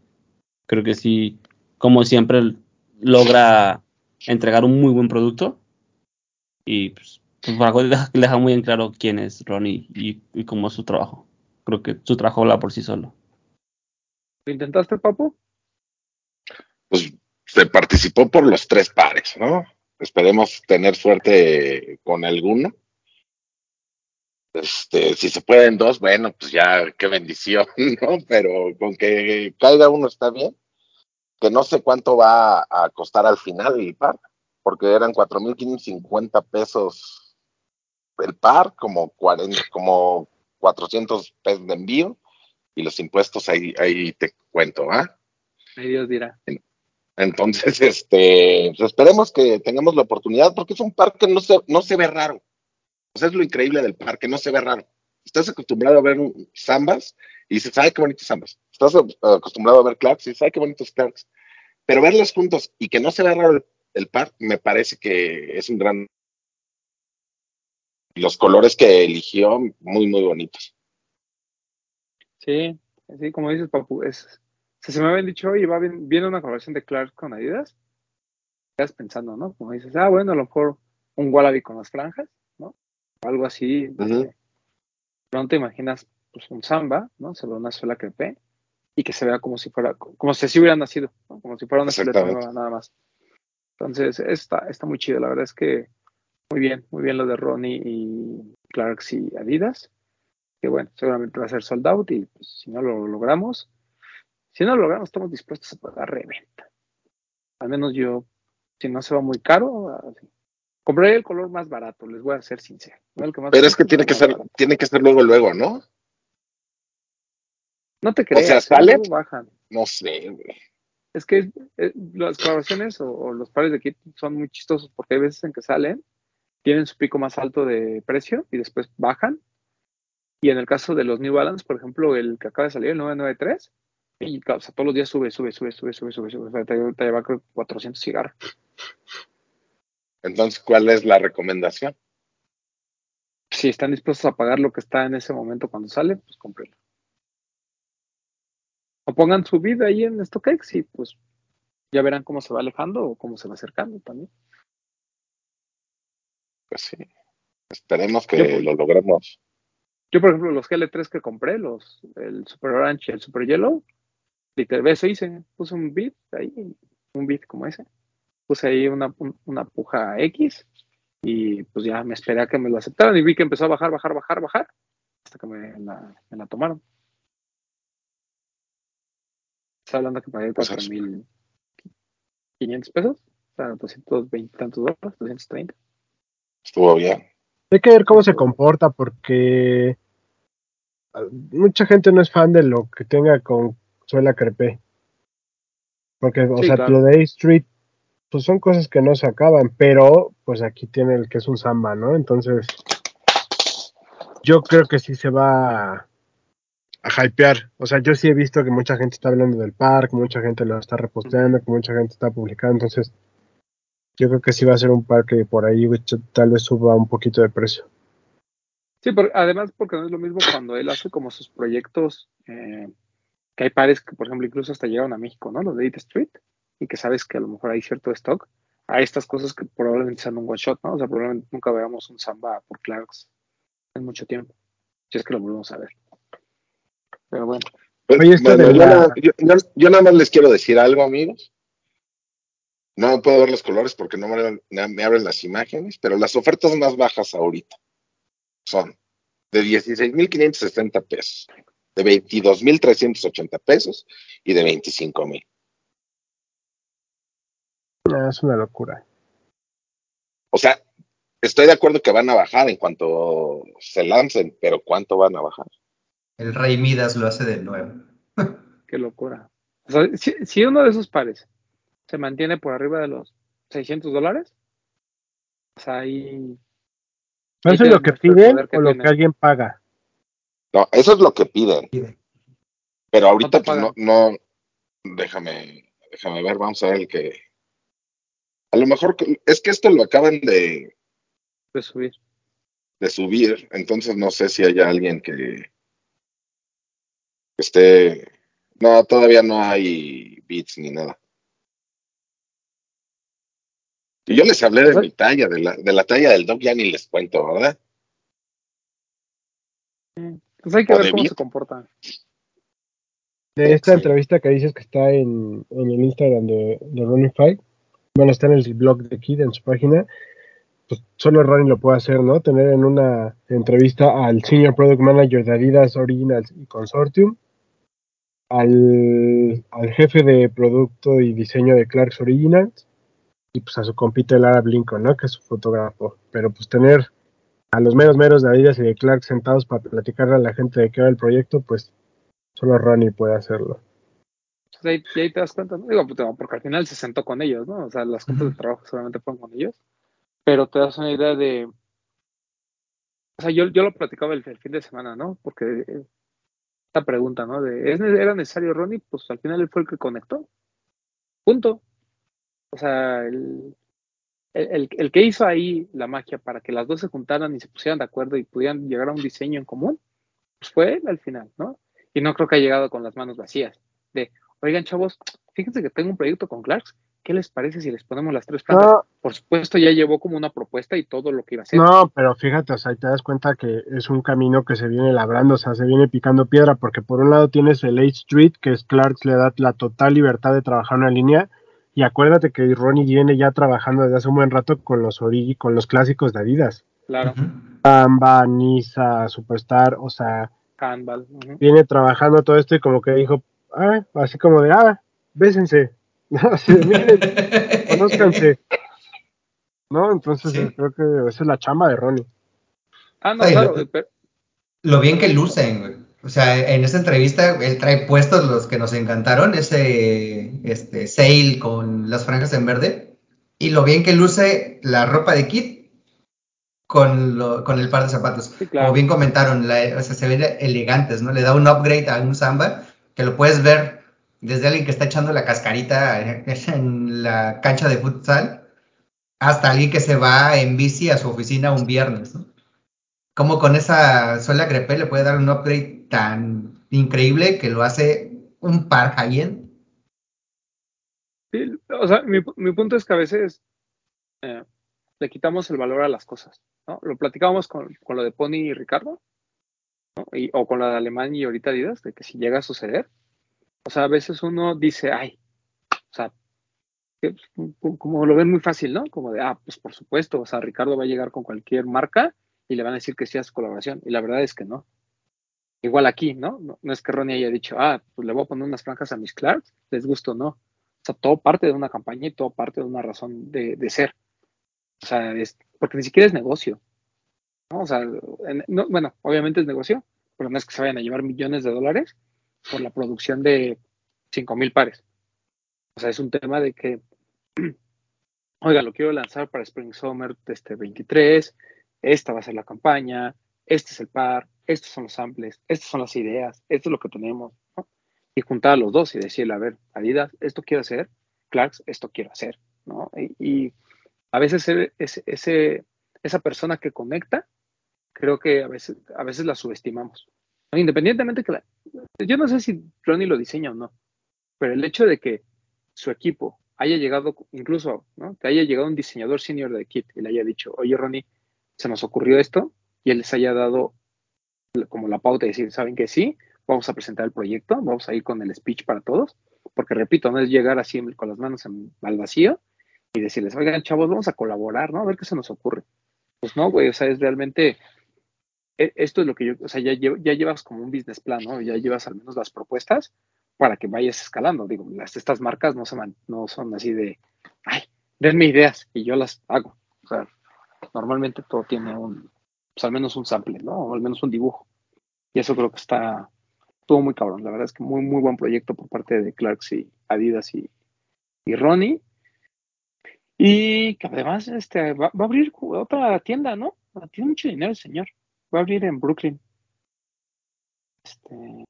Creo que sí, como siempre, logra entregar un muy buen producto y pues, pues por algo deja, deja, muy en claro quién es Ronnie y, y cómo es su trabajo. Creo que su trabajo habla por sí solo. ¿Lo intentaste, Papu? Pues se participó por los tres pares, ¿no? Esperemos tener suerte con alguno. Este, si se pueden dos, bueno, pues ya qué bendición, ¿no? Pero con que caiga uno está bien. Que no sé cuánto va a costar al final el par, porque eran 4.550 pesos el par, como 40, como 400 pesos de envío, y los impuestos ahí, ahí te cuento, ¿ah? Ahí Dios dirá. Entonces, este, pues esperemos que tengamos la oportunidad, porque es un par que no se, no se ve raro. O sea, es lo increíble del parque, no se ve raro. Estás acostumbrado a ver zambas y dices, ay, qué bonitos zambas. Estás acostumbrado a ver Clarks y dices, ay, qué bonitos Clarks. Pero verlos juntos y que no se vea raro el, el par, me parece que es un gran. Los colores que eligió, muy, muy bonitos. Sí, sí, como dices, Papu, es. Si se me habían dicho, oye, va bien, viene una colaboración de Clarks con Adidas, estás pensando, ¿no? Como dices, ah, bueno, a lo mejor un Wallaby con las franjas, ¿no? algo así. Uh -huh. Pronto te imaginas pues, un samba, ¿no? Se ve una sola crepe y que se vea como si fuera, como si hubiera nacido, ¿no? como si fuera una silueta nueva nada más. Entonces, está, está muy chido. La verdad es que muy bien, muy bien lo de Ronnie y Clarks y Adidas. Que bueno, seguramente va a ser sold out y pues, si no lo logramos, si no lo logramos, estamos dispuestos a pagar reventa. Al menos yo si no se va muy caro, así. compré el color más barato, les voy a ser sincero. no el que más Pero es que tiene que ser, barato. tiene que ser luego, luego, ¿no? No te creas, sea, ¿eh? ¿sale? Bajan. No sé, güey. Es que eh, las colaboraciones o, o los pares de kit son muy chistosos porque hay veces en que salen, tienen su pico más alto de precio y después bajan. Y en el caso de los New Balance, por ejemplo, el que acaba de salir, el 993, y, o sea, todos los días sube, sube, sube, sube, sube, sube, sube. O sea, te, te lleva creo, 400 cigarros. Entonces, ¿cuál es la recomendación? Si están dispuestos a pagar lo que está en ese momento cuando sale, pues cómprenlo. O pongan su vida ahí en StockX y pues ya verán cómo se va alejando o cómo se va acercando también. Pues sí. Esperemos que Yo- lo logremos. Yo, por ejemplo, los GL3 que compré, los, el Super Orange y el Super Yellow, literal, eso hice, puse un bit ahí, un bit como ese, puse ahí una, un- una puja X y pues ya me esperé a que me lo aceptaran y vi que empezó a bajar, bajar, bajar, bajar, hasta que me la, me la tomaron. Está hablando que pagué O sea, 4.500 pesos, o sea, 220 y tantos dólares, 230. Estuvo bien. Hay que ver cómo se comporta porque ah, mucha gente no es fan de lo que tenga con suela crepé. Porque, o Sí, sea, claro. lo de A Street, pues son cosas que no se acaban, pero pues aquí tiene el que es un samba, ¿no? Entonces, yo creo que sí se va a, hypear. O sea, yo sí he visto que mucha gente está hablando del parque, mucha gente lo está reposteando, que mucha gente está publicando, entonces yo creo que sí va a ser un parque que por ahí tal vez suba un poquito de precio. Sí, por- además porque no es lo mismo cuando él hace como sus proyectos, eh, que hay pares que, por ejemplo, incluso hasta llegaron a México, ¿no? Los de 8 Street, y que sabes que a lo mejor hay cierto stock, a estas cosas que probablemente sean un one shot, ¿no? O sea, probablemente nunca veamos un samba por Clarks en mucho tiempo, si es que lo volvemos a ver. Pero bueno, Pues, Oye, bueno, de yo, la- nada, yo- yo- yo nada más les quiero decir algo, amigos. No puedo ver los colores porque no me, abren- me abren las imágenes, pero las ofertas más bajas ahorita son de 16.560 pesos, de 22.380 pesos y de 25.000. Ah, es una locura. O sea, estoy de acuerdo que van a bajar en cuanto se lancen, pero ¿cuánto van a bajar? El Rey Midas lo hace de nuevo. qué locura. O sea, si, si uno de esos pares se mantiene por arriba de los 600 dólares, o sea, ahí ¿Eso Ahí es lo que piden que o lo tiene. que alguien paga? No, eso es lo que piden. Pero ahorita ¿Cuánto pues, no, no, déjame, déjame ver, vamos a ver el que. A lo mejor es que esto lo acaban de, de subir. de subir, entonces no sé si haya alguien que esté. No, todavía no hay bits ni nada. Y yo les hablé de mi talla, de la, de la talla del dog, ya ni les cuento, ¿verdad? Pues hay que O ver cómo se comporta. De esta Sí. entrevista que dices que está en, en el Instagram de, de Running Fight, bueno, está en el blog de Kid, en su página, pues solo Ronnie lo puede hacer, ¿no? Tener en una entrevista al Senior Product Manager de Adidas Originals y Consortium, al, al jefe de producto y diseño de Clarks Originals, y pues a su compita Lara Lincoln, ¿no? Que es su fotógrafo. Pero pues tener a los meros meros de Adidas y de Clarks sentados para platicarle a la gente de qué va el proyecto, pues solo Ronnie puede hacerlo. Pues ahí, te das cuenta, ¿no? Digo, pues, porque al final se sentó con ellos, ¿no? O sea, las juntas de trabajo seguramente fueron con ellos. Pero te das una idea de. O sea, yo, yo lo platicaba el, el fin de semana, ¿no? Porque eh, esta pregunta, ¿no? De, ¿es, ¿Era necesario Ronnie? Pues al final él fue el que conectó. Punto. O sea, el, el, el, el que hizo ahí la magia para que las dos se juntaran y se pusieran de acuerdo y pudieran llegar a un diseño en común, pues fue él al final, ¿no? Y no creo que haya llegado con las manos vacías. De, oigan, chavos, fíjense que tengo un proyecto con Clarks. ¿Qué les parece si les ponemos las tres plantas? No, Por supuesto, ya llevó como una propuesta y todo lo que iba a hacer. no, pero fíjate, o sea, te das cuenta que es un camino que se viene labrando, o sea, se viene picando piedra, porque por un lado tienes el H Street, que es Clarks le da la total libertad de trabajar una línea, y acuérdate que Ronnie viene ya trabajando desde hace un buen rato con los origi, con los clásicos de Adidas. Claro, Ujú. Samba, Nisa, Superstar, o sea, handball. viene trabajando todo esto y como que dijo, ah, así como de, ah, bésense. De, miren, conózcanse. ¿No? Entonces Sí. creo que esa es la chamba de Ronnie. Ah, no, claro, lo- pero- Lo bien que lucen, güey. O sea, en esta entrevista él trae puestos los que nos encantaron, ese este sale con las franjas en verde, y lo bien que luce la ropa de Kit con, lo- con el par de zapatos. Sí, claro. Como bien comentaron, la- o sea, se ven elegantes, ¿no? Le da un upgrade a un samba que lo puedes ver desde alguien que está echando la cascarita en la cancha de futsal hasta alguien que se va en bici a su oficina un viernes, ¿no? Como con esa suela crepé le puede dar un upgrade tan increíble que lo hace un par high-end. Sí, o sea, mi, punto es que a veces eh, le quitamos el valor a las cosas, ¿no? Lo platicábamos con, con lo de Pony y Ricardo, ¿no? Y- o con la de Alemán y ahorita Adidas, de que si llega a suceder, o sea, a veces uno dice, ay, o sea, pues, como lo ven muy fácil, ¿no? Como de, ah, pues por supuesto, o sea, Ricardo va a llegar con cualquier marca y le van a decir que sí hace colaboración, y la verdad es que no. Igual aquí, ¿no? No, es que Ronnie haya dicho, ah, pues le voy a poner unas franjas a mis Clarks, les gusto o no. O sea, todo parte de una campaña y todo parte de una razón de, ser. O sea, es, porque ni siquiera es negocio. O sea, en- no- bueno, obviamente es negocio, pero no es que se vayan a llevar millones de dólares por la producción de 5 mil pares. O sea, es un tema de que, oiga, lo quiero lanzar para Spring Summer este 23, esta va a ser la campaña, este es el par, estos son los samples, estas son las ideas, esto es lo que tenemos. Y juntar a los dos y decirle, a ver, Adidas, esto quiero hacer, Clarks, esto quiero hacer, ¿no? Y, a veces ese, esa persona que conecta, creo que a veces, a veces la subestimamos. Independientemente que la, yo no sé si Ronnie lo diseña o no, pero el hecho de que su equipo haya llegado, incluso, ¿no? que haya llegado un diseñador senior de Kit y le haya dicho, oye Ronnie, se nos ocurrió esto, y él les haya dado como la pauta de decir, saben que sí, vamos a presentar el proyecto, vamos a ir con el speech para todos, porque repito, no es llegar así con las manos en- al vacío y decirles, oigan chavos, vamos a colaborar, ¿no? A ver qué se nos ocurre. Pues no, güey, o sea, es realmente, esto es lo que yo, o sea, ya, ya llevas como un business plan, ¿no? Ya llevas al menos las propuestas para que vayas escalando. Digo, las, estas marcas no, se man- no son así de, ay, denme ideas y yo las hago. O sea, normalmente todo tiene un, pues al menos un sample, ¿no? O al menos un dibujo. Y eso creo que está, estuvo muy cabrón. La verdad es que muy, muy buen proyecto por parte de Clarks y Adidas y, y Ronnie. Y que además este, va a abrir otra tienda, ¿no? Tiene mucho dinero el señor. Va a abrir en Brooklyn. Este,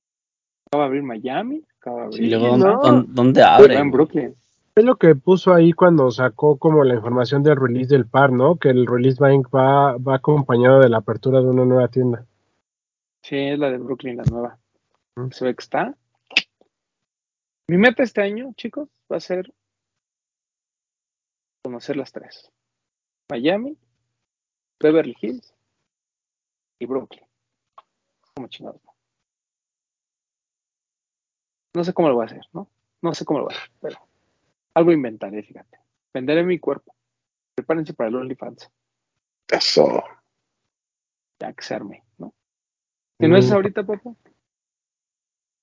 acaba de abrir Miami. Acaba de abrir Y luego, no. ¿dónde, abre? en Brooklyn. Es lo que puso ahí cuando sacó como la información del release del par, ¿no? Que el release bank va, va acompañado de la apertura de una nueva tienda. Sí, es la de Brooklyn, la nueva. Mm. Se ve que está. Mi meta este año, chicos, va a ser conocer las tres. Miami, Beverly Hills y Brooklyn. Como chingados. ¿no? No sé cómo lo voy a hacer, ¿no? No sé cómo lo voy a hacer, pero algo inventaré, fíjate. Venderé mi cuerpo. Prepárense para el OnlyFans. Eso. Ya que se arme, ¿no? Si no es Mm. ahorita, papá.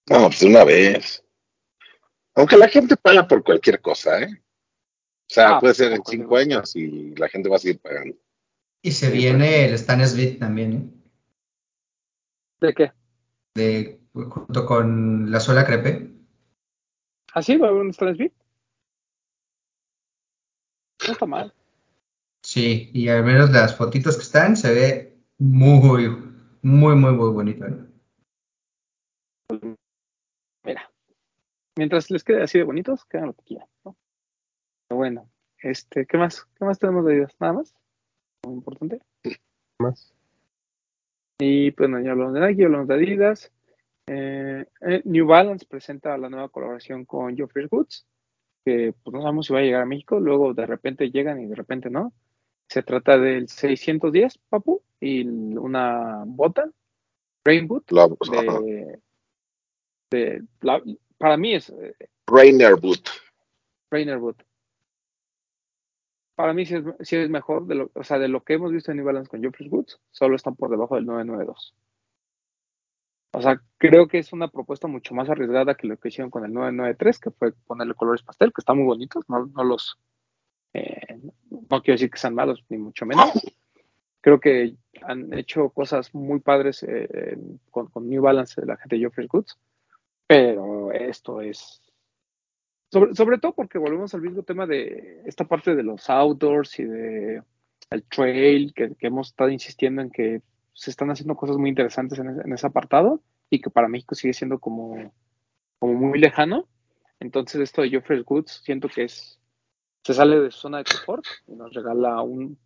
No, pues de una vez. Aunque la gente paga por cualquier cosa, ¿eh? O sea, Ah, puede ser en cinco años y la gente va a seguir pagando. Y se viene el Stan Smith también, ¿eh? ¿De qué? De, junto con la suela crepe. ¿Ah, sí? ¿Va a haber un Stan Smith? No está mal. Sí, y al menos las fotitos que están se ve muy, muy, muy, muy bonito. Mira, mientras les quede así de bonitos, quedan lo que quieran, ¿no? Pero bueno, este, ¿qué más? ¿Qué más tenemos de Adidas? Nada más. Muy importante. Más. Y pues ya hablamos de Nike, ya hablamos de Adidas. Eh, eh, New Balance presenta la nueva colaboración con Geoffrey Goods, que pues no sabemos si va a llegar a México, luego de repente llegan y de repente no. Se trata del 610, papu, y una bota, Rain Boot, Lo- de, de la- para mí es eh, Rainer Boot. Rainer Boot. Para mí sí es, mejor, de lo, o sea, de lo que hemos visto en New Balance con Geoffrey Woods, solo están por debajo del 992. O sea, creo que es una propuesta mucho más arriesgada que lo que hicieron con el 993, que fue ponerle colores pastel, que están muy bonitos, no, no los Eh, no quiero decir que sean malos, ni mucho menos. Creo que han hecho cosas muy padres eh, con, New Balance, la gente de Geoffrey Goods, pero esto es. Sobre, sobre todo porque volvemos al mismo tema de esta parte de los outdoors y de el trail, que, hemos estado insistiendo en que se están haciendo cosas muy interesantes en ese, apartado y que para México sigue siendo como, como muy lejano. Entonces esto de Geoffrey Goods siento que es se sale de su zona de confort y nos regala un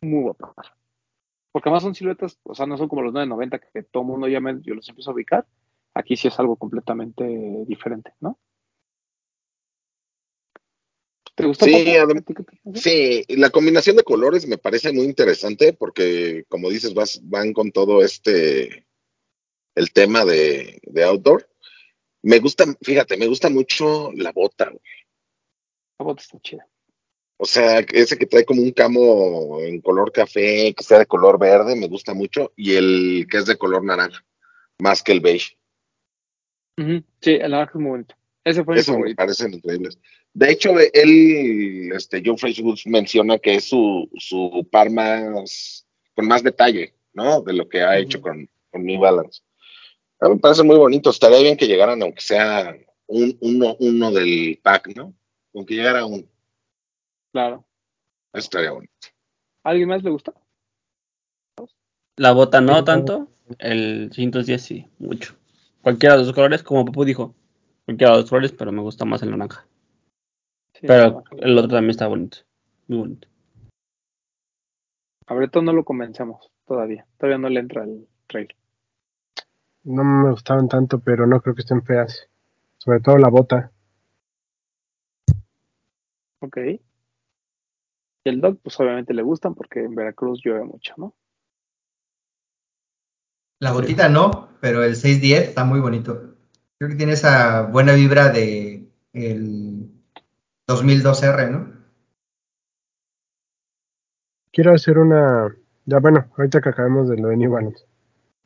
muy buen par. Porque además son siluetas, o sea, no son como los 990 que todo mundo ya yo los empiezo a ubicar. Aquí sí es algo completamente diferente, ¿no? ¿Te gustó? Sí, sí, la combinación de colores me parece muy interesante porque, como dices, vas, van con todo este, el tema de, de outdoor. Me gusta, fíjate, me gusta mucho la bota. La bota está chida. O sea, ese que trae como un camo en color café, que sea de color verde, me gusta mucho. Y el que es de color naranja, más que el beige. Sí, el naranja es muy bonito. Ese fue Eso me parecen increíbles. De hecho, él, este, John Woods menciona que es su, su par más, con más detalle, ¿no? De lo que ha hecho con, con New Balance. A mí me parece muy bonito. Estaría bien que llegaran, aunque sea un, uno, uno del pack, ¿no? Aunque llegara un Claro. Eso estaría bonito. ¿Alguien más le gusta? La bota no tanto, el 110 sí, mucho. Cualquiera de los colores, como Papu dijo, cualquiera de los colores, pero me gusta más el naranja. Pero el otro también está bonito, muy bonito. A Breton no lo convencemos todavía, todavía no le entra el trail. No me gustaban tanto, pero no creo que estén feas. Sobre todo la bota. Ok. Y el dog, pues obviamente le gustan porque en Veracruz llueve mucho, ¿no? La botita no, pero el 610 está muy bonito. Creo que tiene esa buena vibra de el 2002R, ¿no? Quiero hacer una. Ya, bueno, ahorita que acabemos de lo de New Balance.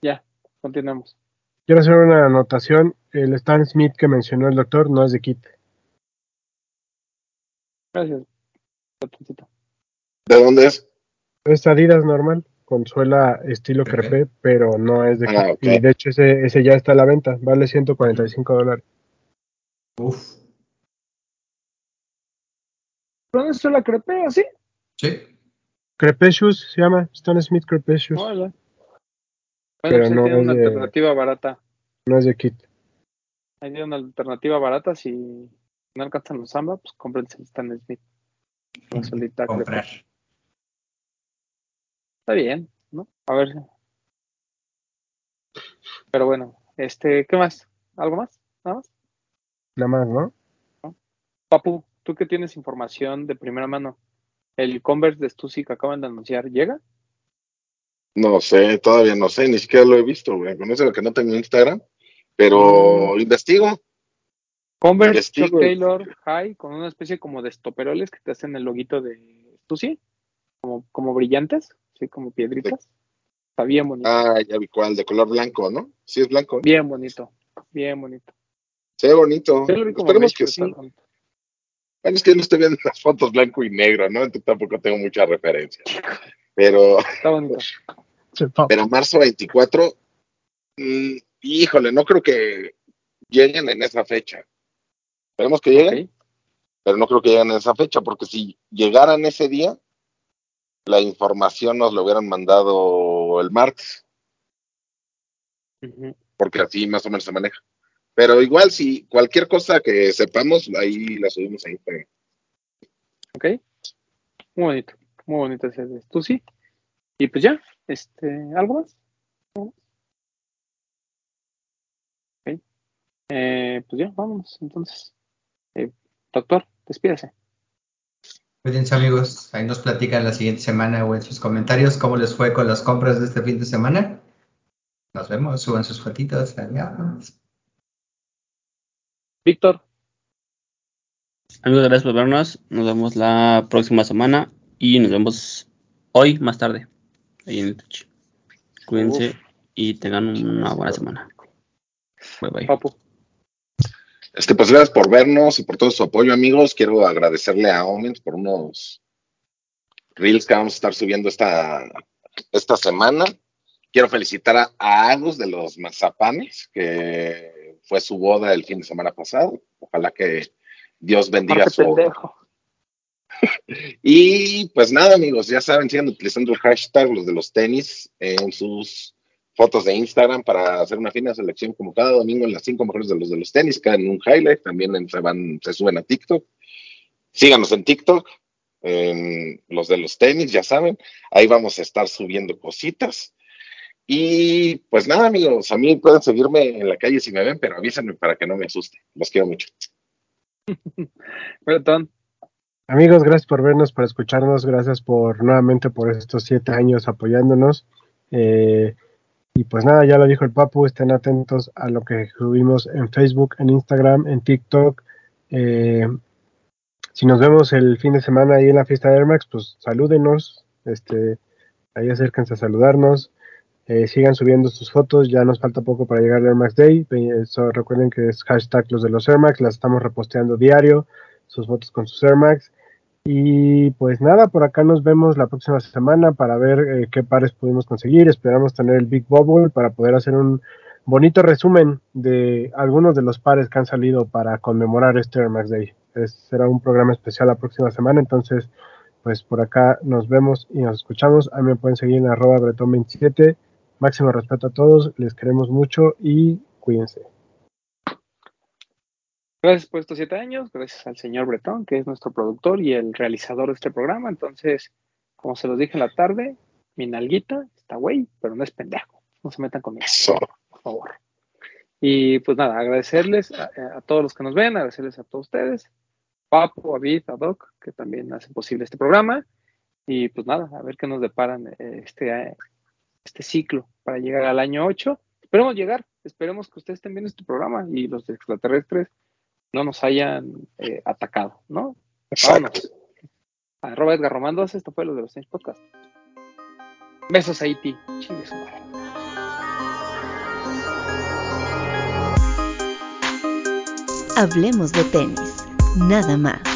Ya, continuamos. Quiero hacer una anotación. El Stan Smith que mencionó el doctor no es de kit. Gracias. ¿De dónde es? Es Adidas normal, con suela estilo crepé, pero no es de ah, Y de hecho ese, ese ya está a la venta, vale 145 dólares. Uf. ¿Dónde es suela crepé así? Sí. Crepe Shoes se llama, Stone Smith Crepe Shoes. Bueno, pero pues no tiene una alternativa barata. No es de kit. Hay una alternativa barata, si no alcanzan los Samba, pues cómprense el Stan Smith. La solita Comprar. Está bien, ¿no? A ver. Pero bueno, este, ¿qué más? ¿Algo más? ¿Nada más? Nada más, ¿no? Papu, tú que tienes información de primera mano, ¿el Converse de Stussy que acaban de anunciar llega? No sé, todavía no sé, ni siquiera lo he visto, güey. Conoce lo que no tengo Instagram, pero mm. investigo. Converse Chuck Taylor High con una especie como de estoperoles que te hacen el loguito de Stussy, como, como brillantes como piedritas. Está bien bonito. Ah, ya vi cuál, de color blanco, ¿no? Sí, es blanco. Bien bonito, bien bonito. Se ve bonito. Esperemos que sí. Bueno, es que yo no estoy viendo las fotos blanco y negro, ¿no? Entonces tampoco tengo mucha referencia. Pero. Está bonito. Pero marzo 24, mm, híjole, no creo que lleguen en esa fecha. Esperemos que lleguen, pero no creo que lleguen en esa fecha, porque si llegaran ese día, la información nos lo hubieran mandado el martes. Porque así más o menos se maneja. Pero igual, si cualquier cosa que sepamos, ahí la subimos ahí. Ok. Muy bonito. Muy bonito ese Tú sí. Y pues ya, este, ¿algo más? Eh, pues ya, vámonos entonces. Eh, doctor, despídase. Cuídense amigos, ahí nos platican la siguiente semana o en sus comentarios cómo les fue con las compras de este fin de semana. Nos vemos, suban sus fotitos. Adiós. Víctor. Amigos, gracias por vernos. Nos vemos la próxima semana y nos vemos hoy más tarde ahí en Twitch. Cuídense y tengan una buena semana. Bye bye. Este, pues gracias por vernos y por todo su apoyo, amigos. Quiero agradecerle a Omens por unos reels que vamos a estar subiendo esta, esta semana. Quiero felicitar a, a Agus de los Mazapanes, que fue su boda el fin de semana pasado. Ojalá que Dios bendiga su pendejo. Y pues nada, amigos, ya saben, sigan utilizando el hashtag los de los tenis en sus fotos de Instagram para hacer una fina selección como cada domingo en las cinco mejores de los de los tenis, cada en un highlight, también en- se van, se suben a TikTok. Síganos en TikTok, en los de los tenis, ya saben, ahí vamos a estar subiendo cositas. Y pues nada, amigos, a mí pueden seguirme en la calle si me ven, pero avísenme para que no me asuste. Los quiero mucho. Bretón, Amigos, gracias por vernos, por escucharnos, gracias por nuevamente por estos siete años apoyándonos. Eh, y pues nada, ya lo dijo el Papu, estén atentos a lo que subimos en Facebook, en Instagram, en TikTok. Eh, si nos vemos el fin de semana ahí en la fiesta de Air Max, pues salúdenos, este, ahí acérquense a saludarnos. Eh, sigan subiendo sus fotos, ya nos falta poco para llegar al Air Max Day. Recuerden que es hashtag los de los Air Max, las estamos reposteando diario, sus fotos con sus Air Max. Y pues nada, por acá nos vemos la próxima semana para ver eh, qué pares pudimos conseguir. Esperamos tener el Big Bubble para poder hacer un bonito resumen de algunos de los pares que han salido para conmemorar este Air Max Day. Será un programa especial la próxima semana, entonces pues por acá nos vemos y nos escuchamos. A mí me pueden seguir en arroba bretón27. Máximo respeto a todos, les queremos mucho y cuídense. gracias por estos siete años, gracias al señor Bretón, que es nuestro productor y el realizador de este programa. Entonces, como se los dije en la tarde, mi nalguita está güey, pero no es pendejo. No se metan conmigo, Eso. por favor. Y pues nada, agradecerles a, a todos los que nos ven, agradecerles a todos ustedes, Papo, a Vid, a Doc, que también hacen posible este programa. Y pues nada, a ver qué nos deparan eh, este, eh, este ciclo para llegar al año 8. Esperemos llegar, esperemos que ustedes estén viendo este programa y los extraterrestres no nos hayan eh, atacado, ¿no? Exacto. Vámonos. Arroba Edgar Romandos, esto fue lo de los Tenis Podcast. Besos a Iti. Chingue su madre. Hablemos de tenis, nada más.